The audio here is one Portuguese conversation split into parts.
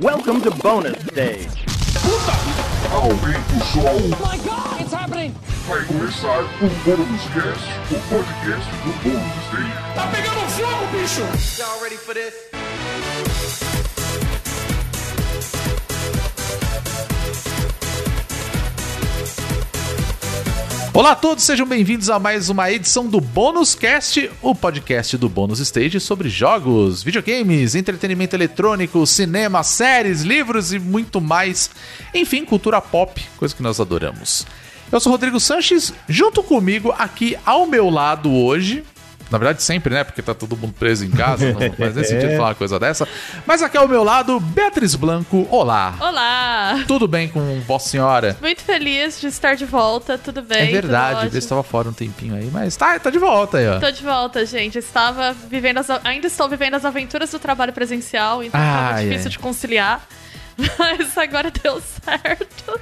Welcome to bonus stage. Aumenta o som, my god, it's happening! vai começar o Bônus Cast, o podcast do Bônus Stage. Tá pegando fogo, bicho! Y'all ready for this? Olá a todos, sejam bem-vindos a mais uma edição do Bônus Cast, o podcast do Bônus Stage sobre jogos, videogames, entretenimento eletrônico, cinema, séries, livros e muito mais. Enfim, cultura pop, coisa que nós adoramos. Eu sou Rodrigo Sanches, junto comigo aqui ao meu lado hoje. Na verdade, sempre, né? Porque tá todo mundo preso em casa, não faz nem sentido falar uma coisa dessa. Mas aqui ao meu lado, Beatriz Blanco. Olá! Olá! Tudo bem com Vossa Senhora? Muito feliz de estar de volta, tudo bem? É verdade, eu estava fora um tempinho aí, mas tá, tá de volta aí, ó. Tô de volta, gente. Estava vivendo as, ainda estou vivendo as aventuras do trabalho presencial, então Ai, tava difícil ai. de conciliar. Mas agora deu certo.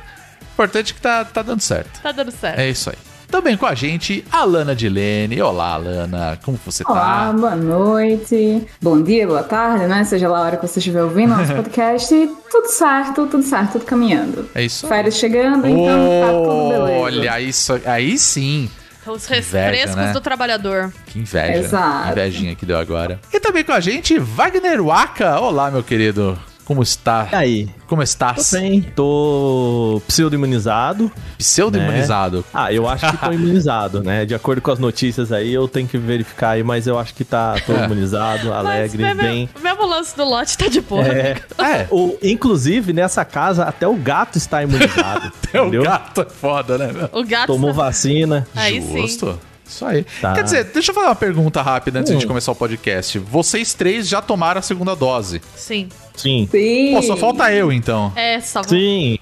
Importante é que tá, tá dando certo. Tá dando certo. É isso aí. Também com a gente, Alana Dilene. Olá, Alana. Como você Olá, tá? boa noite, bom dia, boa tarde, né? Seja lá a hora que você estiver ouvindo nosso podcast. tudo certo, tudo certo, tudo caminhando. É isso. Férias chegando, então tá tudo beleza. Olha, isso aí sim. Os Inveja, refrescos né? do trabalhador. Que inveja. Exato. Que invejinha que deu agora. E também com a gente, Wagner Waka. Olá, meu querido. Como está? E aí? Como estás? Tô bem, tô pseudo-imunizado. Pseudo-imunizado. Ah, eu acho que tô imunizado, né? De acordo com as notícias aí, eu tenho que verificar aí, mas eu acho que tá tô imunizado, alegre, Mas bem. mesmo, mesmo lance do lote tá de boa. É, É. o, inclusive, nessa casa, até o gato está imunizado. É o entendeu? gato é foda, né, meu? O gato. Tomou está- vacina. Aí sim. Isso aí. Tá. Quer dizer, deixa eu fazer uma pergunta rápida antes Hum. de começar o podcast. Vocês três já tomaram a segunda dose. Sim. Sim. Sim. Pô, só falta eu, então. É, só. Sim.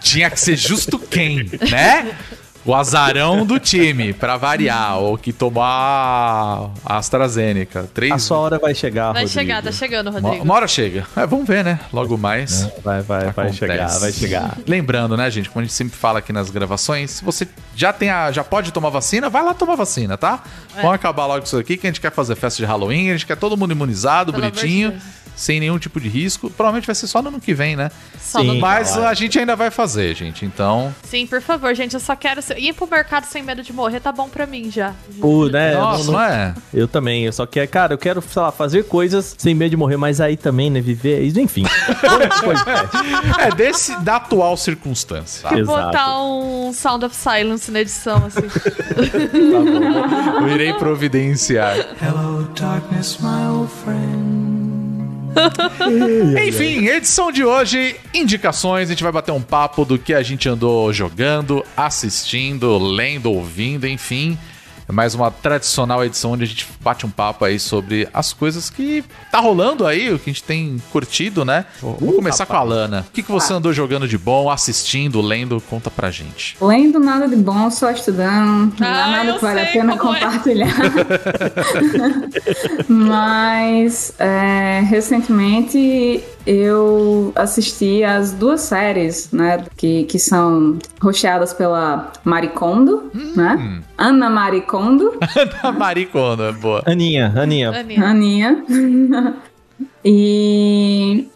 Tinha que ser justo quem, né? O azarão do time, pra variar. Ou que tomar a AstraZeneca. Três... A sua hora vai chegar, Vai Rodrigo. chegar, tá chegando, Rodrigo. uma hora chega. É, vamos ver, né? Logo mais. Vai, vai, vai Acontece. chegar, vai chegar. Lembrando, né, gente, como a gente sempre fala aqui nas gravações, se você já tem a, já pode tomar vacina, vai lá tomar vacina, tá? É. Vamos acabar logo com isso aqui, que a gente quer fazer festa de Halloween, a gente quer todo mundo imunizado, Pelo amor de bonitinho, Deus. Sem nenhum tipo de risco. Provavelmente vai ser só no ano que vem, né? Só Sim. no- Mas claro. a gente ainda vai fazer, gente. Então, Sim, por favor, gente. Eu só quero ser- ir pro mercado sem medo de morrer, tá bom pra mim já. Pô, né? nossa, não- não é? Eu também, eu só quero, cara, eu quero, sei lá, fazer coisas sem medo de morrer, mas aí também, né, viver, enfim. Pro podcast. É desse da atual circunstância. tá? Que Exato. botar um Sound of Silence na edição, assim. Eu irei providenciar. Enfim, edição de hoje, indicações, a gente vai bater um papo do que a gente andou jogando, assistindo, lendo, ouvindo, enfim. É mais uma tradicional edição onde a gente bate um papo aí sobre as coisas que tá rolando aí, o que a gente tem curtido, né? Vamos começar com a Lana. O que, que você andou jogando de bom, assistindo, lendo? Conta pra gente. Lendo nada de bom, só estudando. Não Ah, nada que vale a pena é. compartilhar. Mas é, recentemente eu assisti as duas séries, né? Que, que são roteadas pela Maricondo, Hum. né? Ana Maricondo. Maricona, é boa. Aninha, Aninha, Aninha. Aninha. e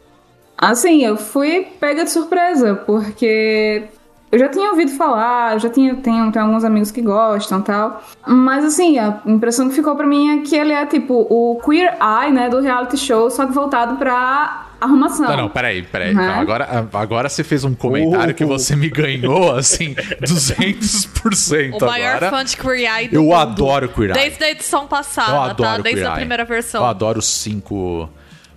assim, eu fui pega de surpresa, porque eu já tinha ouvido falar, eu já tinha tenho, tenho alguns amigos que gostam tal. Mas assim, a impressão que ficou pra mim é que ele é tipo o queer eye, né, do reality show, só que voltado pra arrumação. Não, não, peraí, peraí. Uhum. Então, agora, agora você fez um comentário que você me ganhou, assim, 200% O maior agora. fã de Queer Eye do Eu mundo. adoro Queer Eye. Desde a edição passada, Eu adoro tá? Desde Queer a primeira versão. Eu adoro os cinco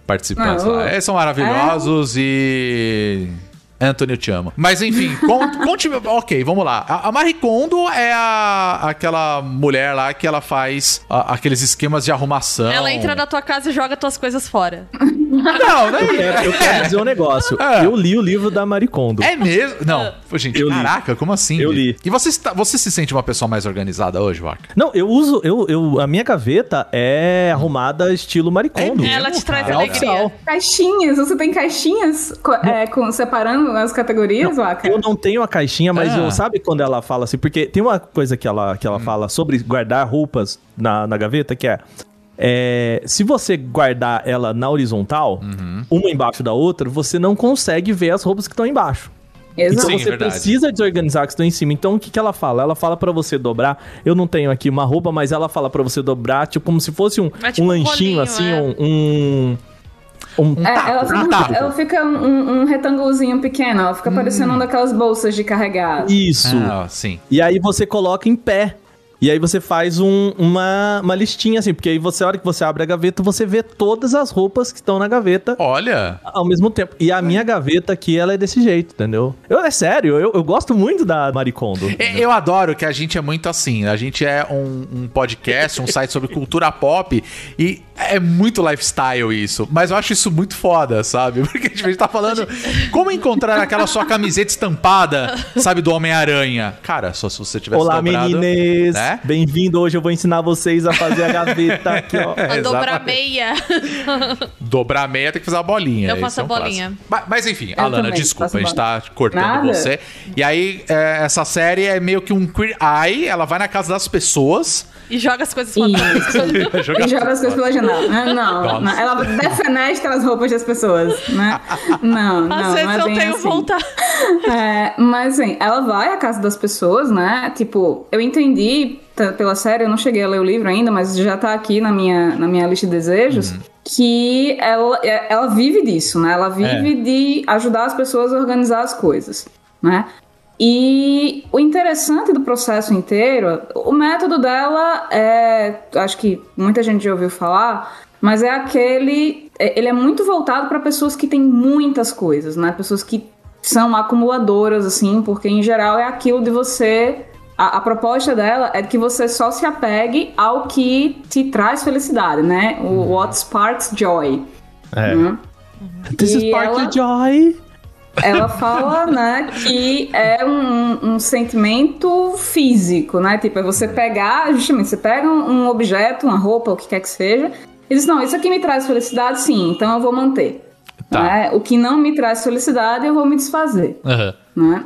participantes Não, lá. eu- Eles são maravilhosos e... Anthony, eu te amo. Mas enfim, con- conte... ok, vamos lá. A, a Marie Kondo é a, aquela mulher lá que ela faz a- aqueles esquemas de arrumação. Ela entra na tua casa e joga tuas coisas fora. Não, não eu quero, eu quero dizer um negócio. É. Eu li o livro da Maricondo. É mesmo? Não, gente, Eu li. caraca, como assim? Eu li. E você, você se sente uma pessoa mais organizada hoje, Waka? Não, eu uso, eu, eu, a minha gaveta é arrumada estilo Maricondo. É Ela te traz cara? alegria. oficial. Caixinhas, você tem caixinhas é, com, separando as categorias, Waka? Eu não tenho a caixinha, mas Ah. eu sabe quando ela fala assim, porque tem uma coisa que ela, que ela fala sobre guardar roupas na, na gaveta, que é é, se você guardar ela na horizontal, Uhum. uma embaixo da outra, você não consegue ver as roupas que estão embaixo. Exato. Então Sim, você verdade. precisa desorganizar que estão em cima. Então o que, que ela fala? Ela fala pra você dobrar. Eu não tenho aqui uma roupa, mas ela fala pra você dobrar, tipo como se fosse um, É tipo um um lanchinho rolinho, assim, é. um, um um É, ela um fica, taco. ela fica um, um, um retângulozinho pequeno, ela fica parecendo uma daquelas bolsas de carregar. isso. Ah, sim. E aí você coloca em pé. E aí você faz um- uma, uma listinha assim, porque aí você, a hora que você abre a gaveta, você vê todas as roupas que estão na gaveta Olha, ao mesmo tempo. E a minha gaveta aqui, ela é desse jeito, entendeu? Eu, é sério, eu, eu gosto muito da Maricondo. É, Eu adoro que a gente é muito assim. A gente é um, um podcast, um site sobre cultura pop e é muito lifestyle isso. Mas eu acho isso muito foda, sabe? Porque tipo, a gente tá falando como encontrar aquela sua camiseta estampada, sabe, do Homem-Aranha. Cara, só se você tivesse Olá, dobrado, meninas! né? Bem-vindo! Hoje eu vou ensinar vocês a fazer a gaveta aqui, ó. A dobrar meia. Dobrar meia tem que fazer a bolinha. Eu faço é um a bolinha. clássico. Mas, mas enfim, Eu Alana, também desculpa, a gente tá cortando Nada. você. E aí, é, essa série é meio que um queer eye, ela vai na casa das pessoas. E joga as coisas pra trás. Isso. E joga as coisas pela janela. Não, não, não. Ela defenestra as roupas das pessoas, né? Não, não, Às vezes não é eu tenho assim. vontade. É, mas assim, ela vai à casa das pessoas, né? Tipo, eu entendi pela série, eu não cheguei a ler o livro ainda, mas já tá aqui na minha, na minha lista de desejos, que ela, é- ela vive disso, né? Ela vive de ajudar as pessoas a organizar as coisas, né? E o interessante do processo inteiro, o método dela é, acho que muita gente já ouviu falar, mas é aquele, é- ele é muito voltado para pessoas que têm muitas coisas, né? Pessoas que são acumuladoras assim, porque em geral é aquilo de você a, a proposta dela é que você só se apegue ao que te traz felicidade, né? O what sparks joy. É. né? This is E Sparkly ela- Joy. Ela fala, né, que é um, um sentimento físico, né? Tipo, é você pegar, justamente, você pega um, um objeto, uma roupa, o que quer que seja, e diz, não, isso aqui me traz felicidade, sim, então eu vou manter. Tá. né? O que não me traz felicidade, eu vou me desfazer, Aham. né?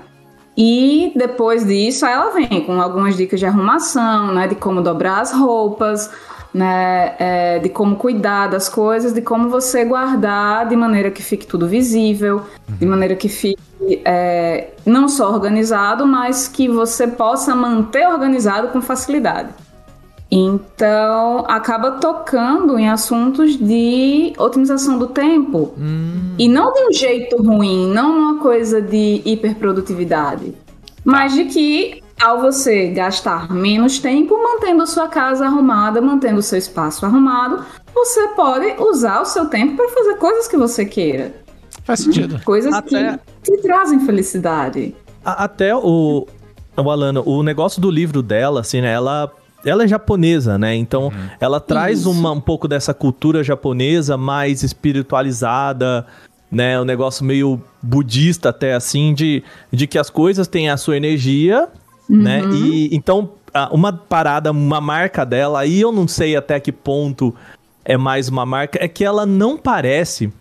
E depois disso, aí ela vem com algumas dicas de arrumação, né? De como dobrar as roupas, né? é, de como cuidar das coisas, de como você guardar de maneira que fique tudo visível, de maneira que fique é, não só organizado, mas que você possa manter organizado com facilidade. Então, acaba tocando em assuntos de otimização do tempo. E não de um jeito ruim, não uma coisa de hiperprodutividade. Mas de que, ao você gastar menos tempo mantendo a sua casa arrumada, mantendo o seu espaço arrumado, você pode usar o seu tempo para fazer coisas que você queira. Faz sentido. Coisas Até- que te trazem felicidade. A- Até o, o Alana, o negócio do livro dela, assim, né? Ela, ela é japonesa, né? Então, ela traz uma, um pouco dessa cultura japonesa mais espiritualizada, né? Um negócio meio budista até, assim, de, de que as coisas têm a sua energia, né? E então, uma parada, uma marca dela, aí eu não sei até que ponto é mais uma marca, é que ela não parece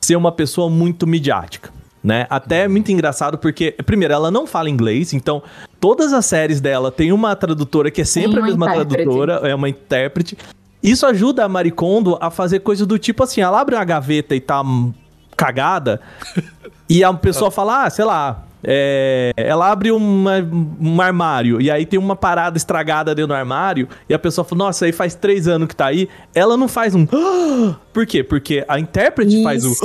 ser uma pessoa muito midiática. Né? Até é muito engraçado porque, primeiro, ela não fala inglês, então todas as séries dela tem uma tradutora que é sempre a mesma intérprete. tradutora, é uma intérprete. Isso ajuda a Maricondo a fazer coisas do tipo assim: ela abre uma gaveta e tá cagada, e a pessoa fala, ah, sei lá. É, ela abre uma- um armário e aí tem uma parada estragada dentro do armário e a pessoa fala, nossa, aí faz três anos que tá aí. Ela não faz um. "Ah!" Por quê? Porque a intérprete faz o. Isso.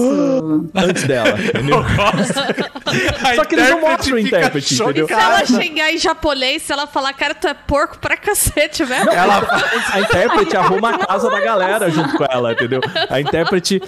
"Ah!" antes dela, entendeu? A Só que eles não mostram o fica intérprete, entendeu? Se ela xingar em japonês, se ela falar, cara, tu é porco pra cacete, velho. Ela A intérprete arruma a casa da galera junto com ela, entendeu? A intérprete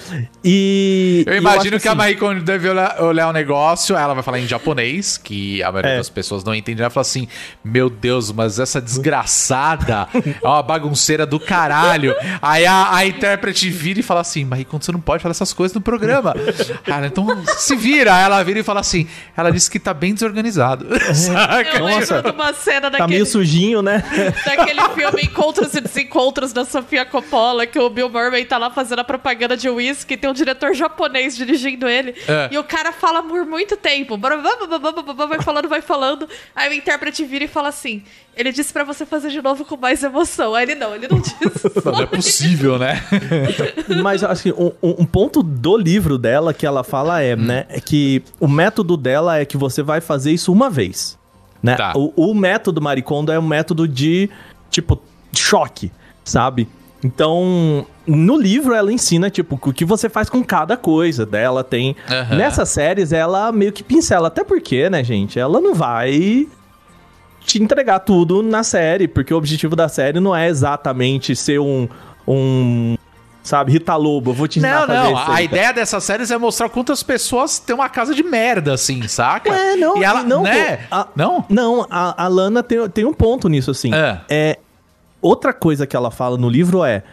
e. Eu e imagino acho que a assim, Marie Kondo deve olhar, olhar o negócio, ela vai falar em japonês, que a maioria É. das pessoas não entende. Ela fala assim: Meu Deus, mas essa desgraçada é uma bagunceira do caralho. Aí a, a intérprete vira e fala assim: Marie Kondo, você não pode falar essas coisas no programa. Cara, então se vira. Aí ela vira e fala assim: Ela disse que tá bem desorganizado. Saca? Eu Nossa, de uma cena Tá daquele, meio sujinho, né? daquele filme Encontros e Desencontros da Sofia Coppola, que o Bill Murray tá lá fazendo a propaganda de whisky, tem um diretor japonês dirigindo ele, É. e o cara fala por muito tempo, "Bra- vamos, babá, vai falando, vai falando. Aí o intérprete vira e fala assim: ele disse pra você fazer de novo com mais emoção. Aí ele não, ele não disse. Não é possível, né? Mas, assim, um, um ponto do livro dela que ela fala é, né, é que o método dela é que você vai fazer isso uma vez, né? Tá. O, o método Maricondo é um método de, tipo, choque, sabe? Então, no livro ela ensina, tipo, o que você faz com cada coisa dela. Tem. Aham. Nessas séries, ela meio que pincela. Até porque, né, gente? Ela não vai te entregar tudo na série, porque o objetivo da série não é exatamente ser um. um sabe, Rita Lobo, eu vou te Não, ensinar a fazer não. isso A aí. ideia dessas séries é mostrar quantas pessoas têm uma casa de merda, assim, saca? É, não, E ela, não, né? pô, a- Não? Não, a, a Lana tem, tem um ponto nisso, assim. É. é. Outra coisa que ela fala no livro é.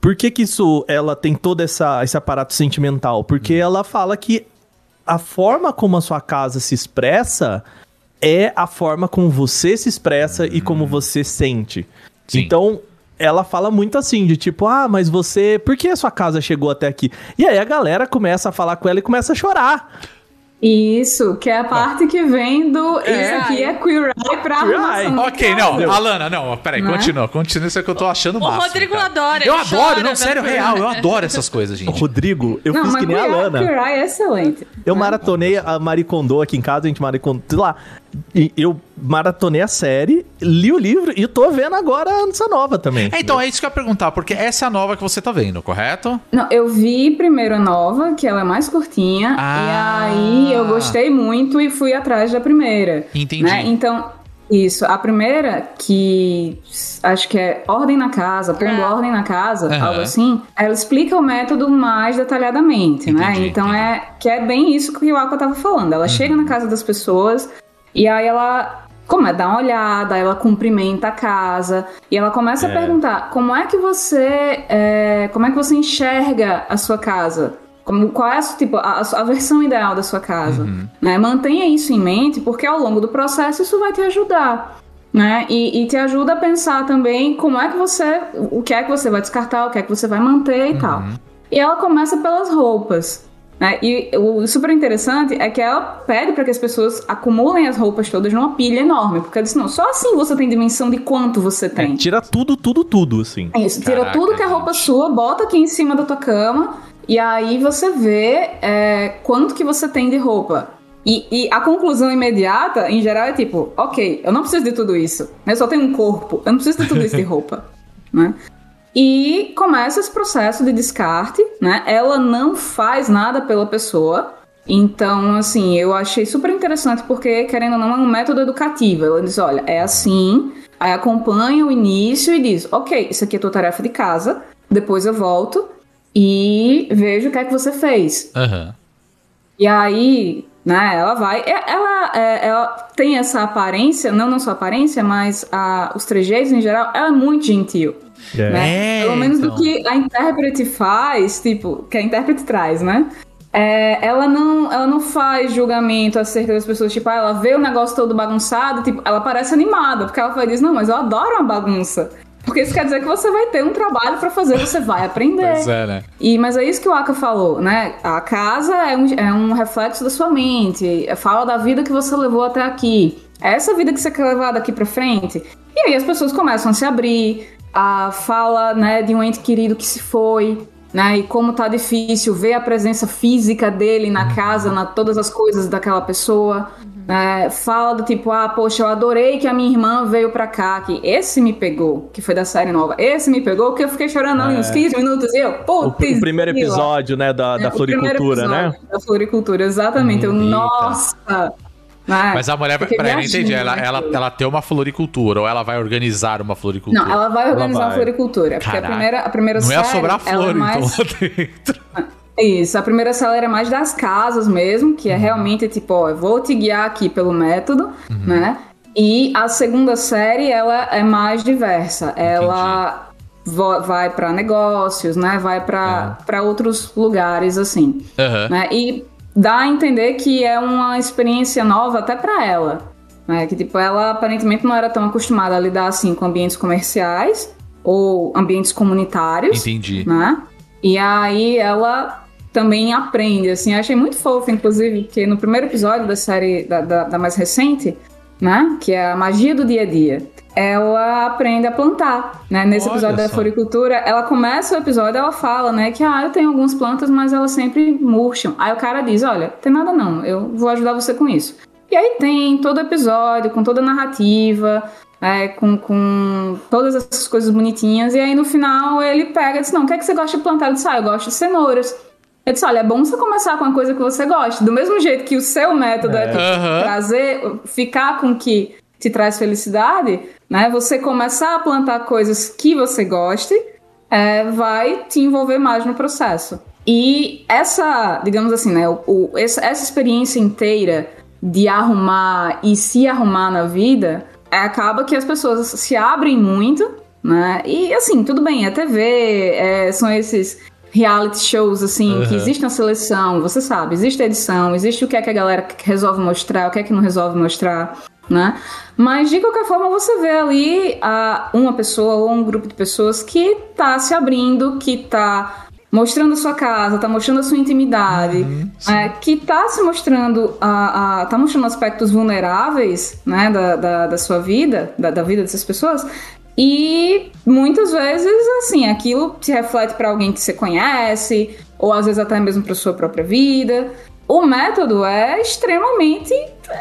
Por que, que isso ela tem todo essa, esse aparato sentimental? Porque Hum. ela fala que a forma como a sua casa se expressa é a forma como você se expressa e como você sente. Sim. Então, ela fala muito assim, de tipo, ah, mas você. Por que a sua casa chegou até aqui? E aí a galera começa a falar com ela e começa a chorar. Isso, que é a parte que vem do. Isso aqui é Queer Eye pra Queer Eye. Ok, não, Alana, não, peraí, Né? continua, continua, isso é que eu tô achando O massa. Rodrigo cara. adora, Eu adoro, não, vendo sério, real, eu adoro essas coisas, gente. Rodrigo, eu Não, fiz mas que nem a Queer, Lana. Queer Eye é excelente. Eu maratonei a Maricondo aqui em casa, a gente maricondou, sei lá. E eu maratonei a série, li o livro e tô vendo agora essa nova também. É, então, é isso que eu ia perguntar, porque essa é a nova que você tá vendo, correto? Não, eu vi primeiro a nova, que ela é mais curtinha, Ah. e aí eu gostei muito e fui atrás da primeira. Entendi. né? Então, isso, a primeira, que acho que é Ordem na Casa, Pondo Ah. Ordem na Casa, Aham. algo assim, ela explica o método mais detalhadamente, né? Entendi, Então entendi. é que é bem isso que o Aqua tava falando. Ela chega Uhum. na casa das pessoas e aí ela como é, dá uma olhada, ela cumprimenta a casa e ela começa É. a perguntar como é que você é, como é que você enxerga a sua casa como, qual é a, tipo, a, a versão ideal da sua casa Uhum. né? mantenha isso em mente porque ao longo do processo isso vai te ajudar né? E, e te ajuda a pensar também como é que você o que é que você vai descartar o que é que você vai manter e tal e ela começa pelas roupas né? E o super interessante é que ela pede para que as pessoas acumulem as roupas todas numa pilha enorme, porque ela disse: não, só assim você tem dimensão de quanto você tem. É, tira tudo, tudo, tudo, assim. Isso, tira Caraca, tudo que é roupa gente. sua, bota aqui em cima da tua cama, e aí você vê é, quanto que você tem de roupa. E, e a conclusão imediata, em geral, é tipo, ok, eu não preciso de tudo isso. Eu só tenho um corpo, eu não preciso de tudo isso de roupa. né? E começa esse processo de descarte, né? Ela não faz nada pela pessoa. Então, assim, eu achei super interessante porque, querendo ou não, é um método educativo. Ela diz, olha, é assim, aí acompanha o início e diz, ok, isso aqui é tua tarefa de casa, depois eu volto e vejo o que é que você fez. Aham. E aí, né, ela vai. Ela, é, ela tem essa aparência, não, não só aparência, mas a, os trejeitos em geral, ela é muito gentil. É. Né? É, Pelo menos então. do que a intérprete faz, tipo, que a intérprete traz, né? É, ela, não, ela não faz julgamento acerca das pessoas, tipo, ah, ela vê o negócio todo bagunçado, tipo, ela parece animada, porque ela vai dizer, não, mas eu adoro uma bagunça. Porque isso quer dizer que você vai ter um trabalho pra fazer, você vai aprender. Pois é, né? E, mas é isso que o Aka falou, né? A casa é um, é um reflexo da sua mente, é- fala da vida que você levou até aqui. É essa vida que você quer levar daqui pra frente. E aí as pessoas começam a se abrir, a fala né, de um ente querido que se foi, né? E como tá difícil ver a presença física dele na casa, na todas as coisas daquela pessoa. né? fala do tipo, ah, poxa, eu adorei que a minha irmã veio pra cá, que esse me pegou, que foi da série nova. Esse me pegou, que eu fiquei chorando ali uns 15 minutos e eu, O, putz, o primeiro episódio, né, da, da É, o primeiro floricultura, né? Da floricultura, exatamente. Eu, Eita. nossa! Né? Mas a mulher, peraí, não entendi. Ela, naquilo. ela, ela tem uma floricultura ou ela vai organizar uma floricultura? Não, ela vai organizar Ela vai. floricultura. Porque a primeira, a primeira Não série. ia sobrar ela flor, é mais... então, lá dentro. Isso, a primeira série é mais das casas mesmo, que é realmente tipo, ó, eu vou te guiar aqui pelo método, né? E a segunda série, ela é mais diversa. Ela vai pra negócios, né? Vai pra pra outros lugares, assim. Aham. né? E dá a entender que é uma experiência nova até pra ela. Né? Que, tipo, ela aparentemente não era tão acostumada a lidar, assim, com ambientes comerciais ou ambientes comunitários Entendi. né? E aí ela também aprende, assim. Eu achei muito fofo, inclusive, que no primeiro episódio da série, da, da, da mais recente, né, que é a magia do dia a dia, ela aprende a plantar, né? Nesse Olha episódio da só. floricultura, ela começa o episódio, ela fala, né, que ah, eu tenho algumas plantas, mas elas sempre murcham. Aí o cara diz, olha, tem nada não, eu vou ajudar você com isso. E aí tem todo episódio, com toda a narrativa, é, com, com todas essas coisas bonitinhas, e aí no final ele pega e diz, não, o que é que você gosta de plantar? Ele diz, ah, eu gosto de cenouras. Eu disse, olha, é bom você começar com uma coisa que você gosta. Do mesmo jeito que o seu método é, Aham. trazer, ficar com o que te traz felicidade, né? Você começar a plantar coisas que você goste, é, vai te envolver mais no processo. E essa, digamos assim, né? O, essa, essa experiência inteira de arrumar e se arrumar na vida, é, acaba que as pessoas se abrem muito, né? E assim, tudo bem, é TV, é, são esses reality shows, assim, que Uhum. existe uma seleção, você sabe, existe a edição, existe o que é que a galera resolve mostrar, o que é que não resolve mostrar, né? Mas de qualquer forma você vê ali ah, uma pessoa ou um grupo de pessoas que tá se abrindo, que tá mostrando a sua casa, tá mostrando a sua intimidade, é, que tá se mostrando, a, a- tá mostrando aspectos vulneráveis, né, da, da, da sua vida, da, da vida dessas pessoas. E muitas vezes, assim, aquilo se reflete para alguém que você conhece, ou às vezes até mesmo para sua própria vida. O método é extremamente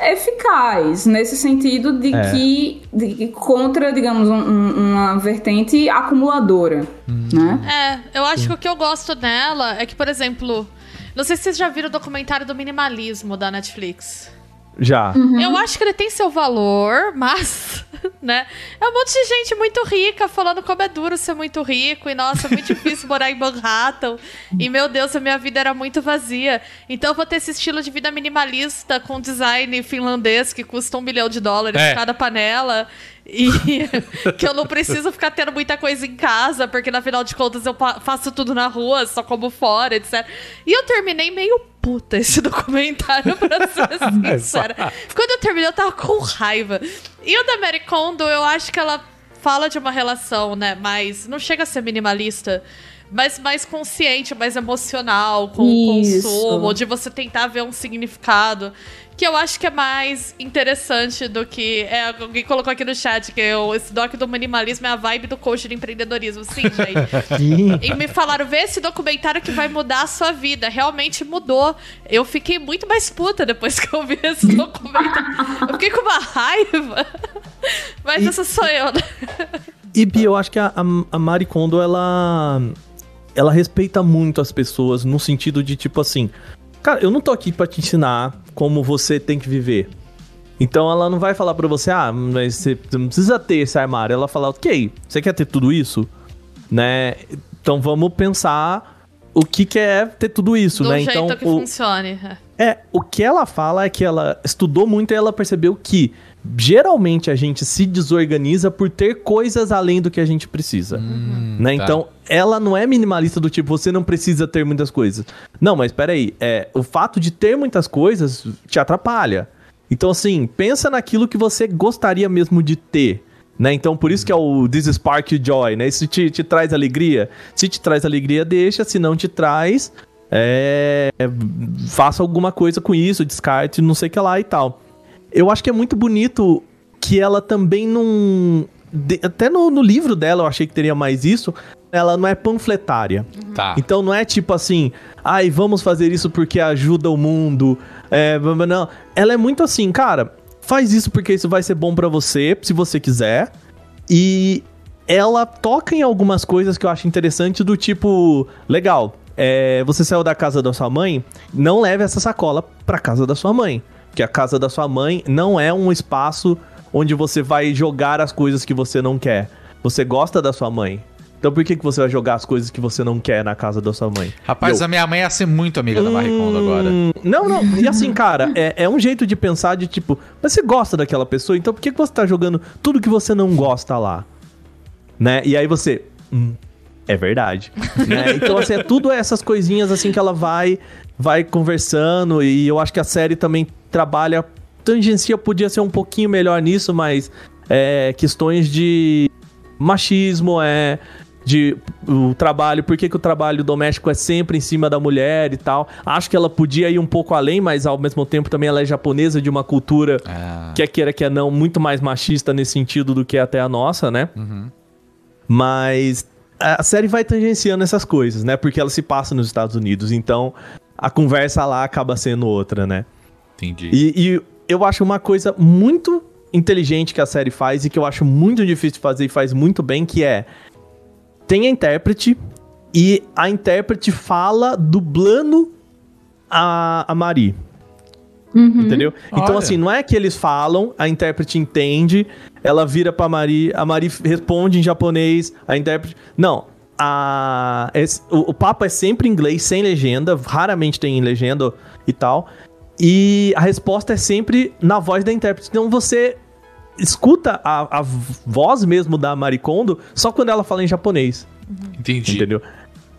eficaz nesse sentido de É. que de que contra, digamos, um- um- uma vertente acumuladora, né? É, eu acho que o que eu gosto nela é que, por exemplo, não sei se vocês já viram o documentário do minimalismo da Netflix. Já. Eu acho que ele tem seu valor, mas, né? É um monte de gente muito rica falando como é duro ser muito rico e, nossa, é muito difícil morar em Manhattan. E, meu Deus, a minha vida era muito vazia. Então, eu vou ter esse estilo de vida minimalista com design finlandês que custa um milhão de dólares É. cada panela. E que eu não preciso ficar tendo muita coisa em casa, porque, na final de contas, eu faço tudo na rua, só como fora, etc. E eu terminei meio puta esse documentário, pra ser sincera. Quando eu terminei, eu tava com raiva. E o da Mary Kondo, eu acho que ela fala de uma relação, né, mais... Não chega a ser minimalista, mas mais consciente, mais emocional com o consumo, de você tentar ver um significado. Que eu acho que é mais interessante do que... É, alguém colocou aqui no chat que eu, esse doc do minimalismo é a vibe do coach de empreendedorismo. Sim, gente. E me falaram, vê esse documentário que vai mudar a sua vida. Realmente mudou. Eu fiquei muito mais puta depois que eu vi esse documentário. Eu fiquei com uma raiva. Mas E- essa sou eu, né? E Bia, eu acho que a, a, a Mari Kondo, ela. Ela respeita muito as pessoas no sentido de tipo assim. Cara, eu não tô aqui pra te ensinar como você tem que viver. Então ela não vai falar pra você, ah, mas você não precisa ter esse armário. Ela fala, ok, você quer ter tudo isso? Né? Então vamos pensar o que, que é ter tudo isso, Do né? jeito Então que o, funcione. é, o que ela fala é que ela estudou muito e ela percebeu que geralmente a gente se desorganiza por ter coisas além do que a gente precisa. né? tá. Então, ela não é minimalista do tipo, você não precisa ter muitas coisas. Não, mas peraí, é, o fato de ter muitas coisas te atrapalha. Então, assim, pensa naquilo que você gostaria mesmo de ter. Né? Então, por isso que é o This Spark Joy, né? Isso te, te traz alegria. Se te traz alegria, deixa. Se não te traz, é, faça alguma coisa com isso, descarte, não sei o que lá e tal. Eu acho que é muito bonito que ela também não. de- até no, no livro dela eu achei que teria mais isso. Ela não é panfletária. Tá. Então não é tipo assim, ai, vamos fazer isso porque ajuda o mundo. É, não. Ela é muito assim, cara, faz isso porque isso vai ser bom pra você, se você quiser. E ela toca em algumas coisas que eu acho interessante do tipo, legal, é, você saiu da casa da sua mãe, não leve essa sacola pra casa da sua mãe. Porque a casa da sua mãe não é um espaço onde você vai jogar as coisas que você não quer. Você gosta da sua mãe. Então por que, que você vai jogar as coisas que você não quer na casa da sua mãe? Rapaz, Eu- a minha mãe ia ser muito amiga da Marie Kondo agora. Hum, Não, não. E assim, cara, é, é um jeito de pensar de tipo, mas você gosta daquela pessoa, então por que, que você tá jogando tudo que você não gosta lá? Né? E aí você. Hum, é verdade. né? Então, assim, é tudo essas coisinhas assim que ela vai, vai conversando. E eu acho que a série também trabalha. Tangencia podia ser um pouquinho melhor nisso, mas é, questões de machismo, é de o trabalho, por que, que o trabalho doméstico é sempre em cima da mulher e tal. Acho que ela podia ir um pouco além, mas ao mesmo tempo também ela é japonesa de uma cultura Ah, quer queira, quer não, muito mais machista nesse sentido do que até a nossa, né? Mas a série vai tangenciando essas coisas, né? Porque ela se passa nos Estados Unidos, então a conversa lá acaba sendo outra, né? Entendi. E, e eu acho uma coisa muito inteligente que a série faz e que eu acho muito difícil de fazer e faz muito bem, que é tem a intérprete e a intérprete fala dublando a, a Marie. Entendeu? Então, Olha. assim, não é que eles falam, a intérprete entende, ela vira pra Marie, a Marie responde em japonês, a intérprete. Não. A, esse- o, o papo é sempre em inglês, sem legenda, raramente tem legenda e tal. E a resposta é sempre na voz da intérprete. Então você escuta a, a voz mesmo da Maricondo só quando ela fala em japonês, Entendi. entendeu?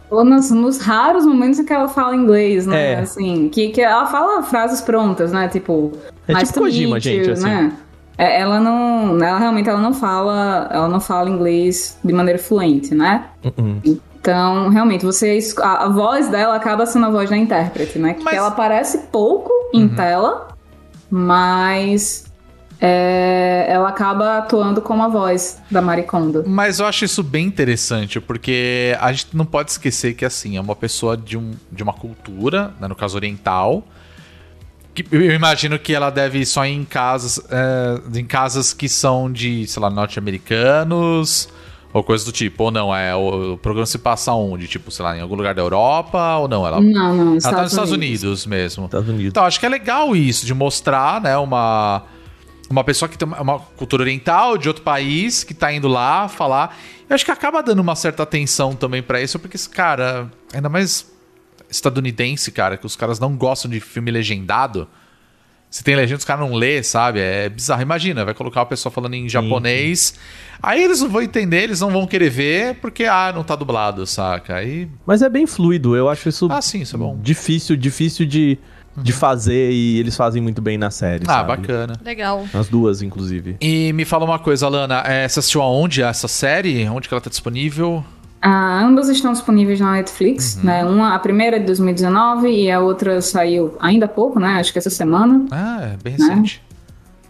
Ou nos, nos raros momentos em que ela fala inglês, né? É. Assim, que, que ela fala frases prontas, né? Tipo, É nice tipo Kojima, meet gente, you, assim. né? É, Ela não, ela realmente ela não fala, ela não fala inglês de maneira fluente, né? Uh-uh. Então, realmente, você a, a voz dela acaba sendo a voz da intérprete, né? Que Mas- ela aparece pouco em tela, mas é, ela acaba atuando como a voz da Maricondo. Mas eu acho isso bem interessante, porque a gente não pode esquecer que, assim, é uma pessoa de, um, de uma cultura, né, no caso oriental, que eu imagino que ela deve ir só em casas, é, em casas que são de, sei lá, norte-americanos, ou coisa do tipo, ou não, é, o, o programa se passa onde? Tipo, sei lá, em algum lugar da Europa, ou não? Ela, Não, não, ela tá nos Estados Unidos. Unidos mesmo. Estados Unidos. Então, acho que é legal isso, de mostrar, né, uma, uma pessoa que tem uma- uma cultura oriental de outro país, que tá indo lá falar. Eu acho que acaba dando uma certa atenção também pra isso, porque esse cara, ainda mais estadunidense, cara, que os caras não gostam de filme legendado. Se tem legenda, os caras não lê, sabe? É bizarro. Imagina, vai colocar uma pessoa falando em japonês. Aí eles não vão entender, eles não vão querer ver, porque, ah, não tá dublado, saca? Aí. Mas é bem fluido, eu acho isso Ah, sim, isso é bom. difícil, difícil de, de fazer e eles fazem muito bem na série, Ah, sabe? bacana. Legal. As duas, inclusive. E me fala uma coisa, Lana, é, você assistiu aonde essa série? Onde que ela tá disponível? Ah, ambas estão disponíveis na Netflix, Uhum. né? Uma, a primeira é de 2019 e a outra saiu ainda há pouco, né? Acho que essa semana. Ah, é bem recente.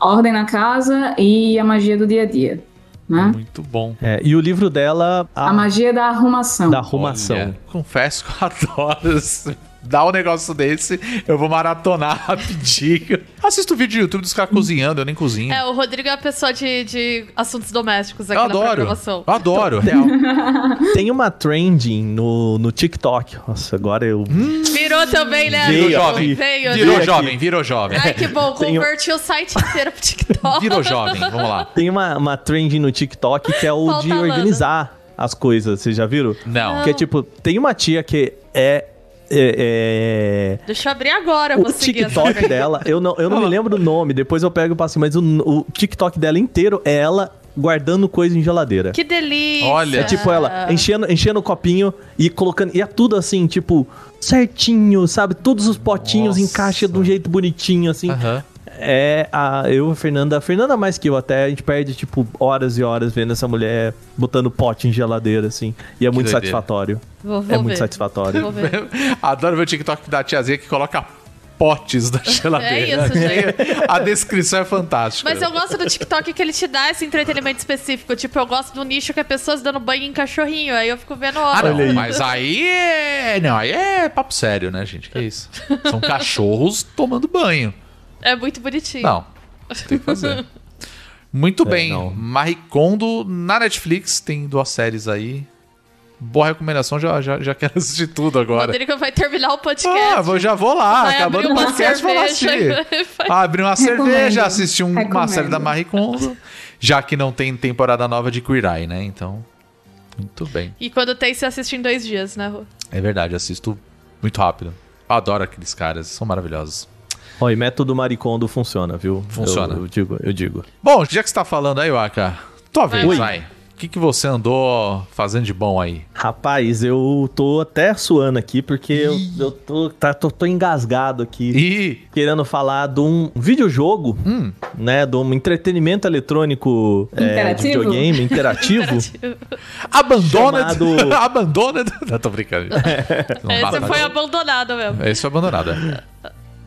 Ordem na Casa e A Magia do Dia a Dia, né? Muito bom. É, e o livro dela, a, A Magia da Arrumação. da arrumação. Olha, confesso que eu adoro. esse- Dá um negócio desse, eu vou maratonar rapidinho. Assisto vídeo do YouTube dos caras cozinhando, eu nem cozinho. É, o Rodrigo é a pessoa de, de assuntos domésticos aqui eu na adoro. Eu adoro, real. Tem uma trending no, no TikTok. Nossa, agora eu. Virou também, né? Veio Virou jovem. Veio, Virou né? jovem, virou jovem. Ai, que bom. Tem um- Converti o site inteiro pro TikTok. Virou jovem, vamos lá. Tem uma, uma trending no TikTok que é o Falta de organizar as coisas. Vocês já viram? Não. Que é tipo, tem uma tia que é. É, é- Deixa eu abrir agora, o TikTok dela, eu não, eu não me lembro do nome, depois eu pego e passo, mas o, o TikTok dela inteiro é ela guardando coisa em geladeira. Que delícia. Olha. É tipo ela enchendo, enchendo o copinho e colocando. E é tudo assim, tipo, certinho, sabe? Todos os potinhos Nossa. encaixam de um jeito bonitinho, assim. Aham. É a. Eu, a Fernanda. A Fernanda mais que eu até. A gente perde, tipo, horas e horas vendo essa mulher botando pote em geladeira, assim. E é muito doideira. satisfatório. Vou, vou é muito ver. satisfatório. Vou ver. Adoro ver o TikTok da tiazinha que coloca potes da geladeira. É isso, gente. A descrição é fantástica. Mas eu gosto do TikTok que ele te dá esse entretenimento específico. Tipo, eu gosto do nicho que é pessoas dando banho em cachorrinho. Aí eu fico vendo Ah, horas. não, mas aí é. Não, aí é papo sério, né, gente? Que isso? São cachorros tomando banho. É muito bonitinho. Não, tem que fazer. Muito bem. não. Marie Kondo na Netflix, tem duas séries aí. Boa recomendação, já, já, já quero assistir tudo agora. Rodrigo vai terminar o podcast. Ah, vou, já vou lá, vai acabando o podcast, vou lá assistir. vai- Ah, abrir uma Recomendo. cerveja, assistir um- uma série da Marie Kondo, já que não tem temporada nova de Queer Eye, né? Então, muito bem. E quando tem, você assiste em dois dias, né, Rô? É verdade, assisto muito rápido. Eu adoro aqueles caras, são maravilhosos. Ó, e método Maricondo funciona, viu? Funciona. Eu, eu digo, eu digo. Bom, já que você tá falando aí, Waka, tua vez, Oi. vai. O que, que você andou fazendo de bom aí? Rapaz, eu tô até suando aqui porque eu, eu tô, tá, tô, tô engasgado aqui. E Querendo falar de um videojogo, Hum. né? De um entretenimento eletrônico é, de Interativo? videogame interativo. abandona. Chamado- abandona. Não, tô brincando. Não Esse foi abandonado mesmo. Esse foi abandonado. é.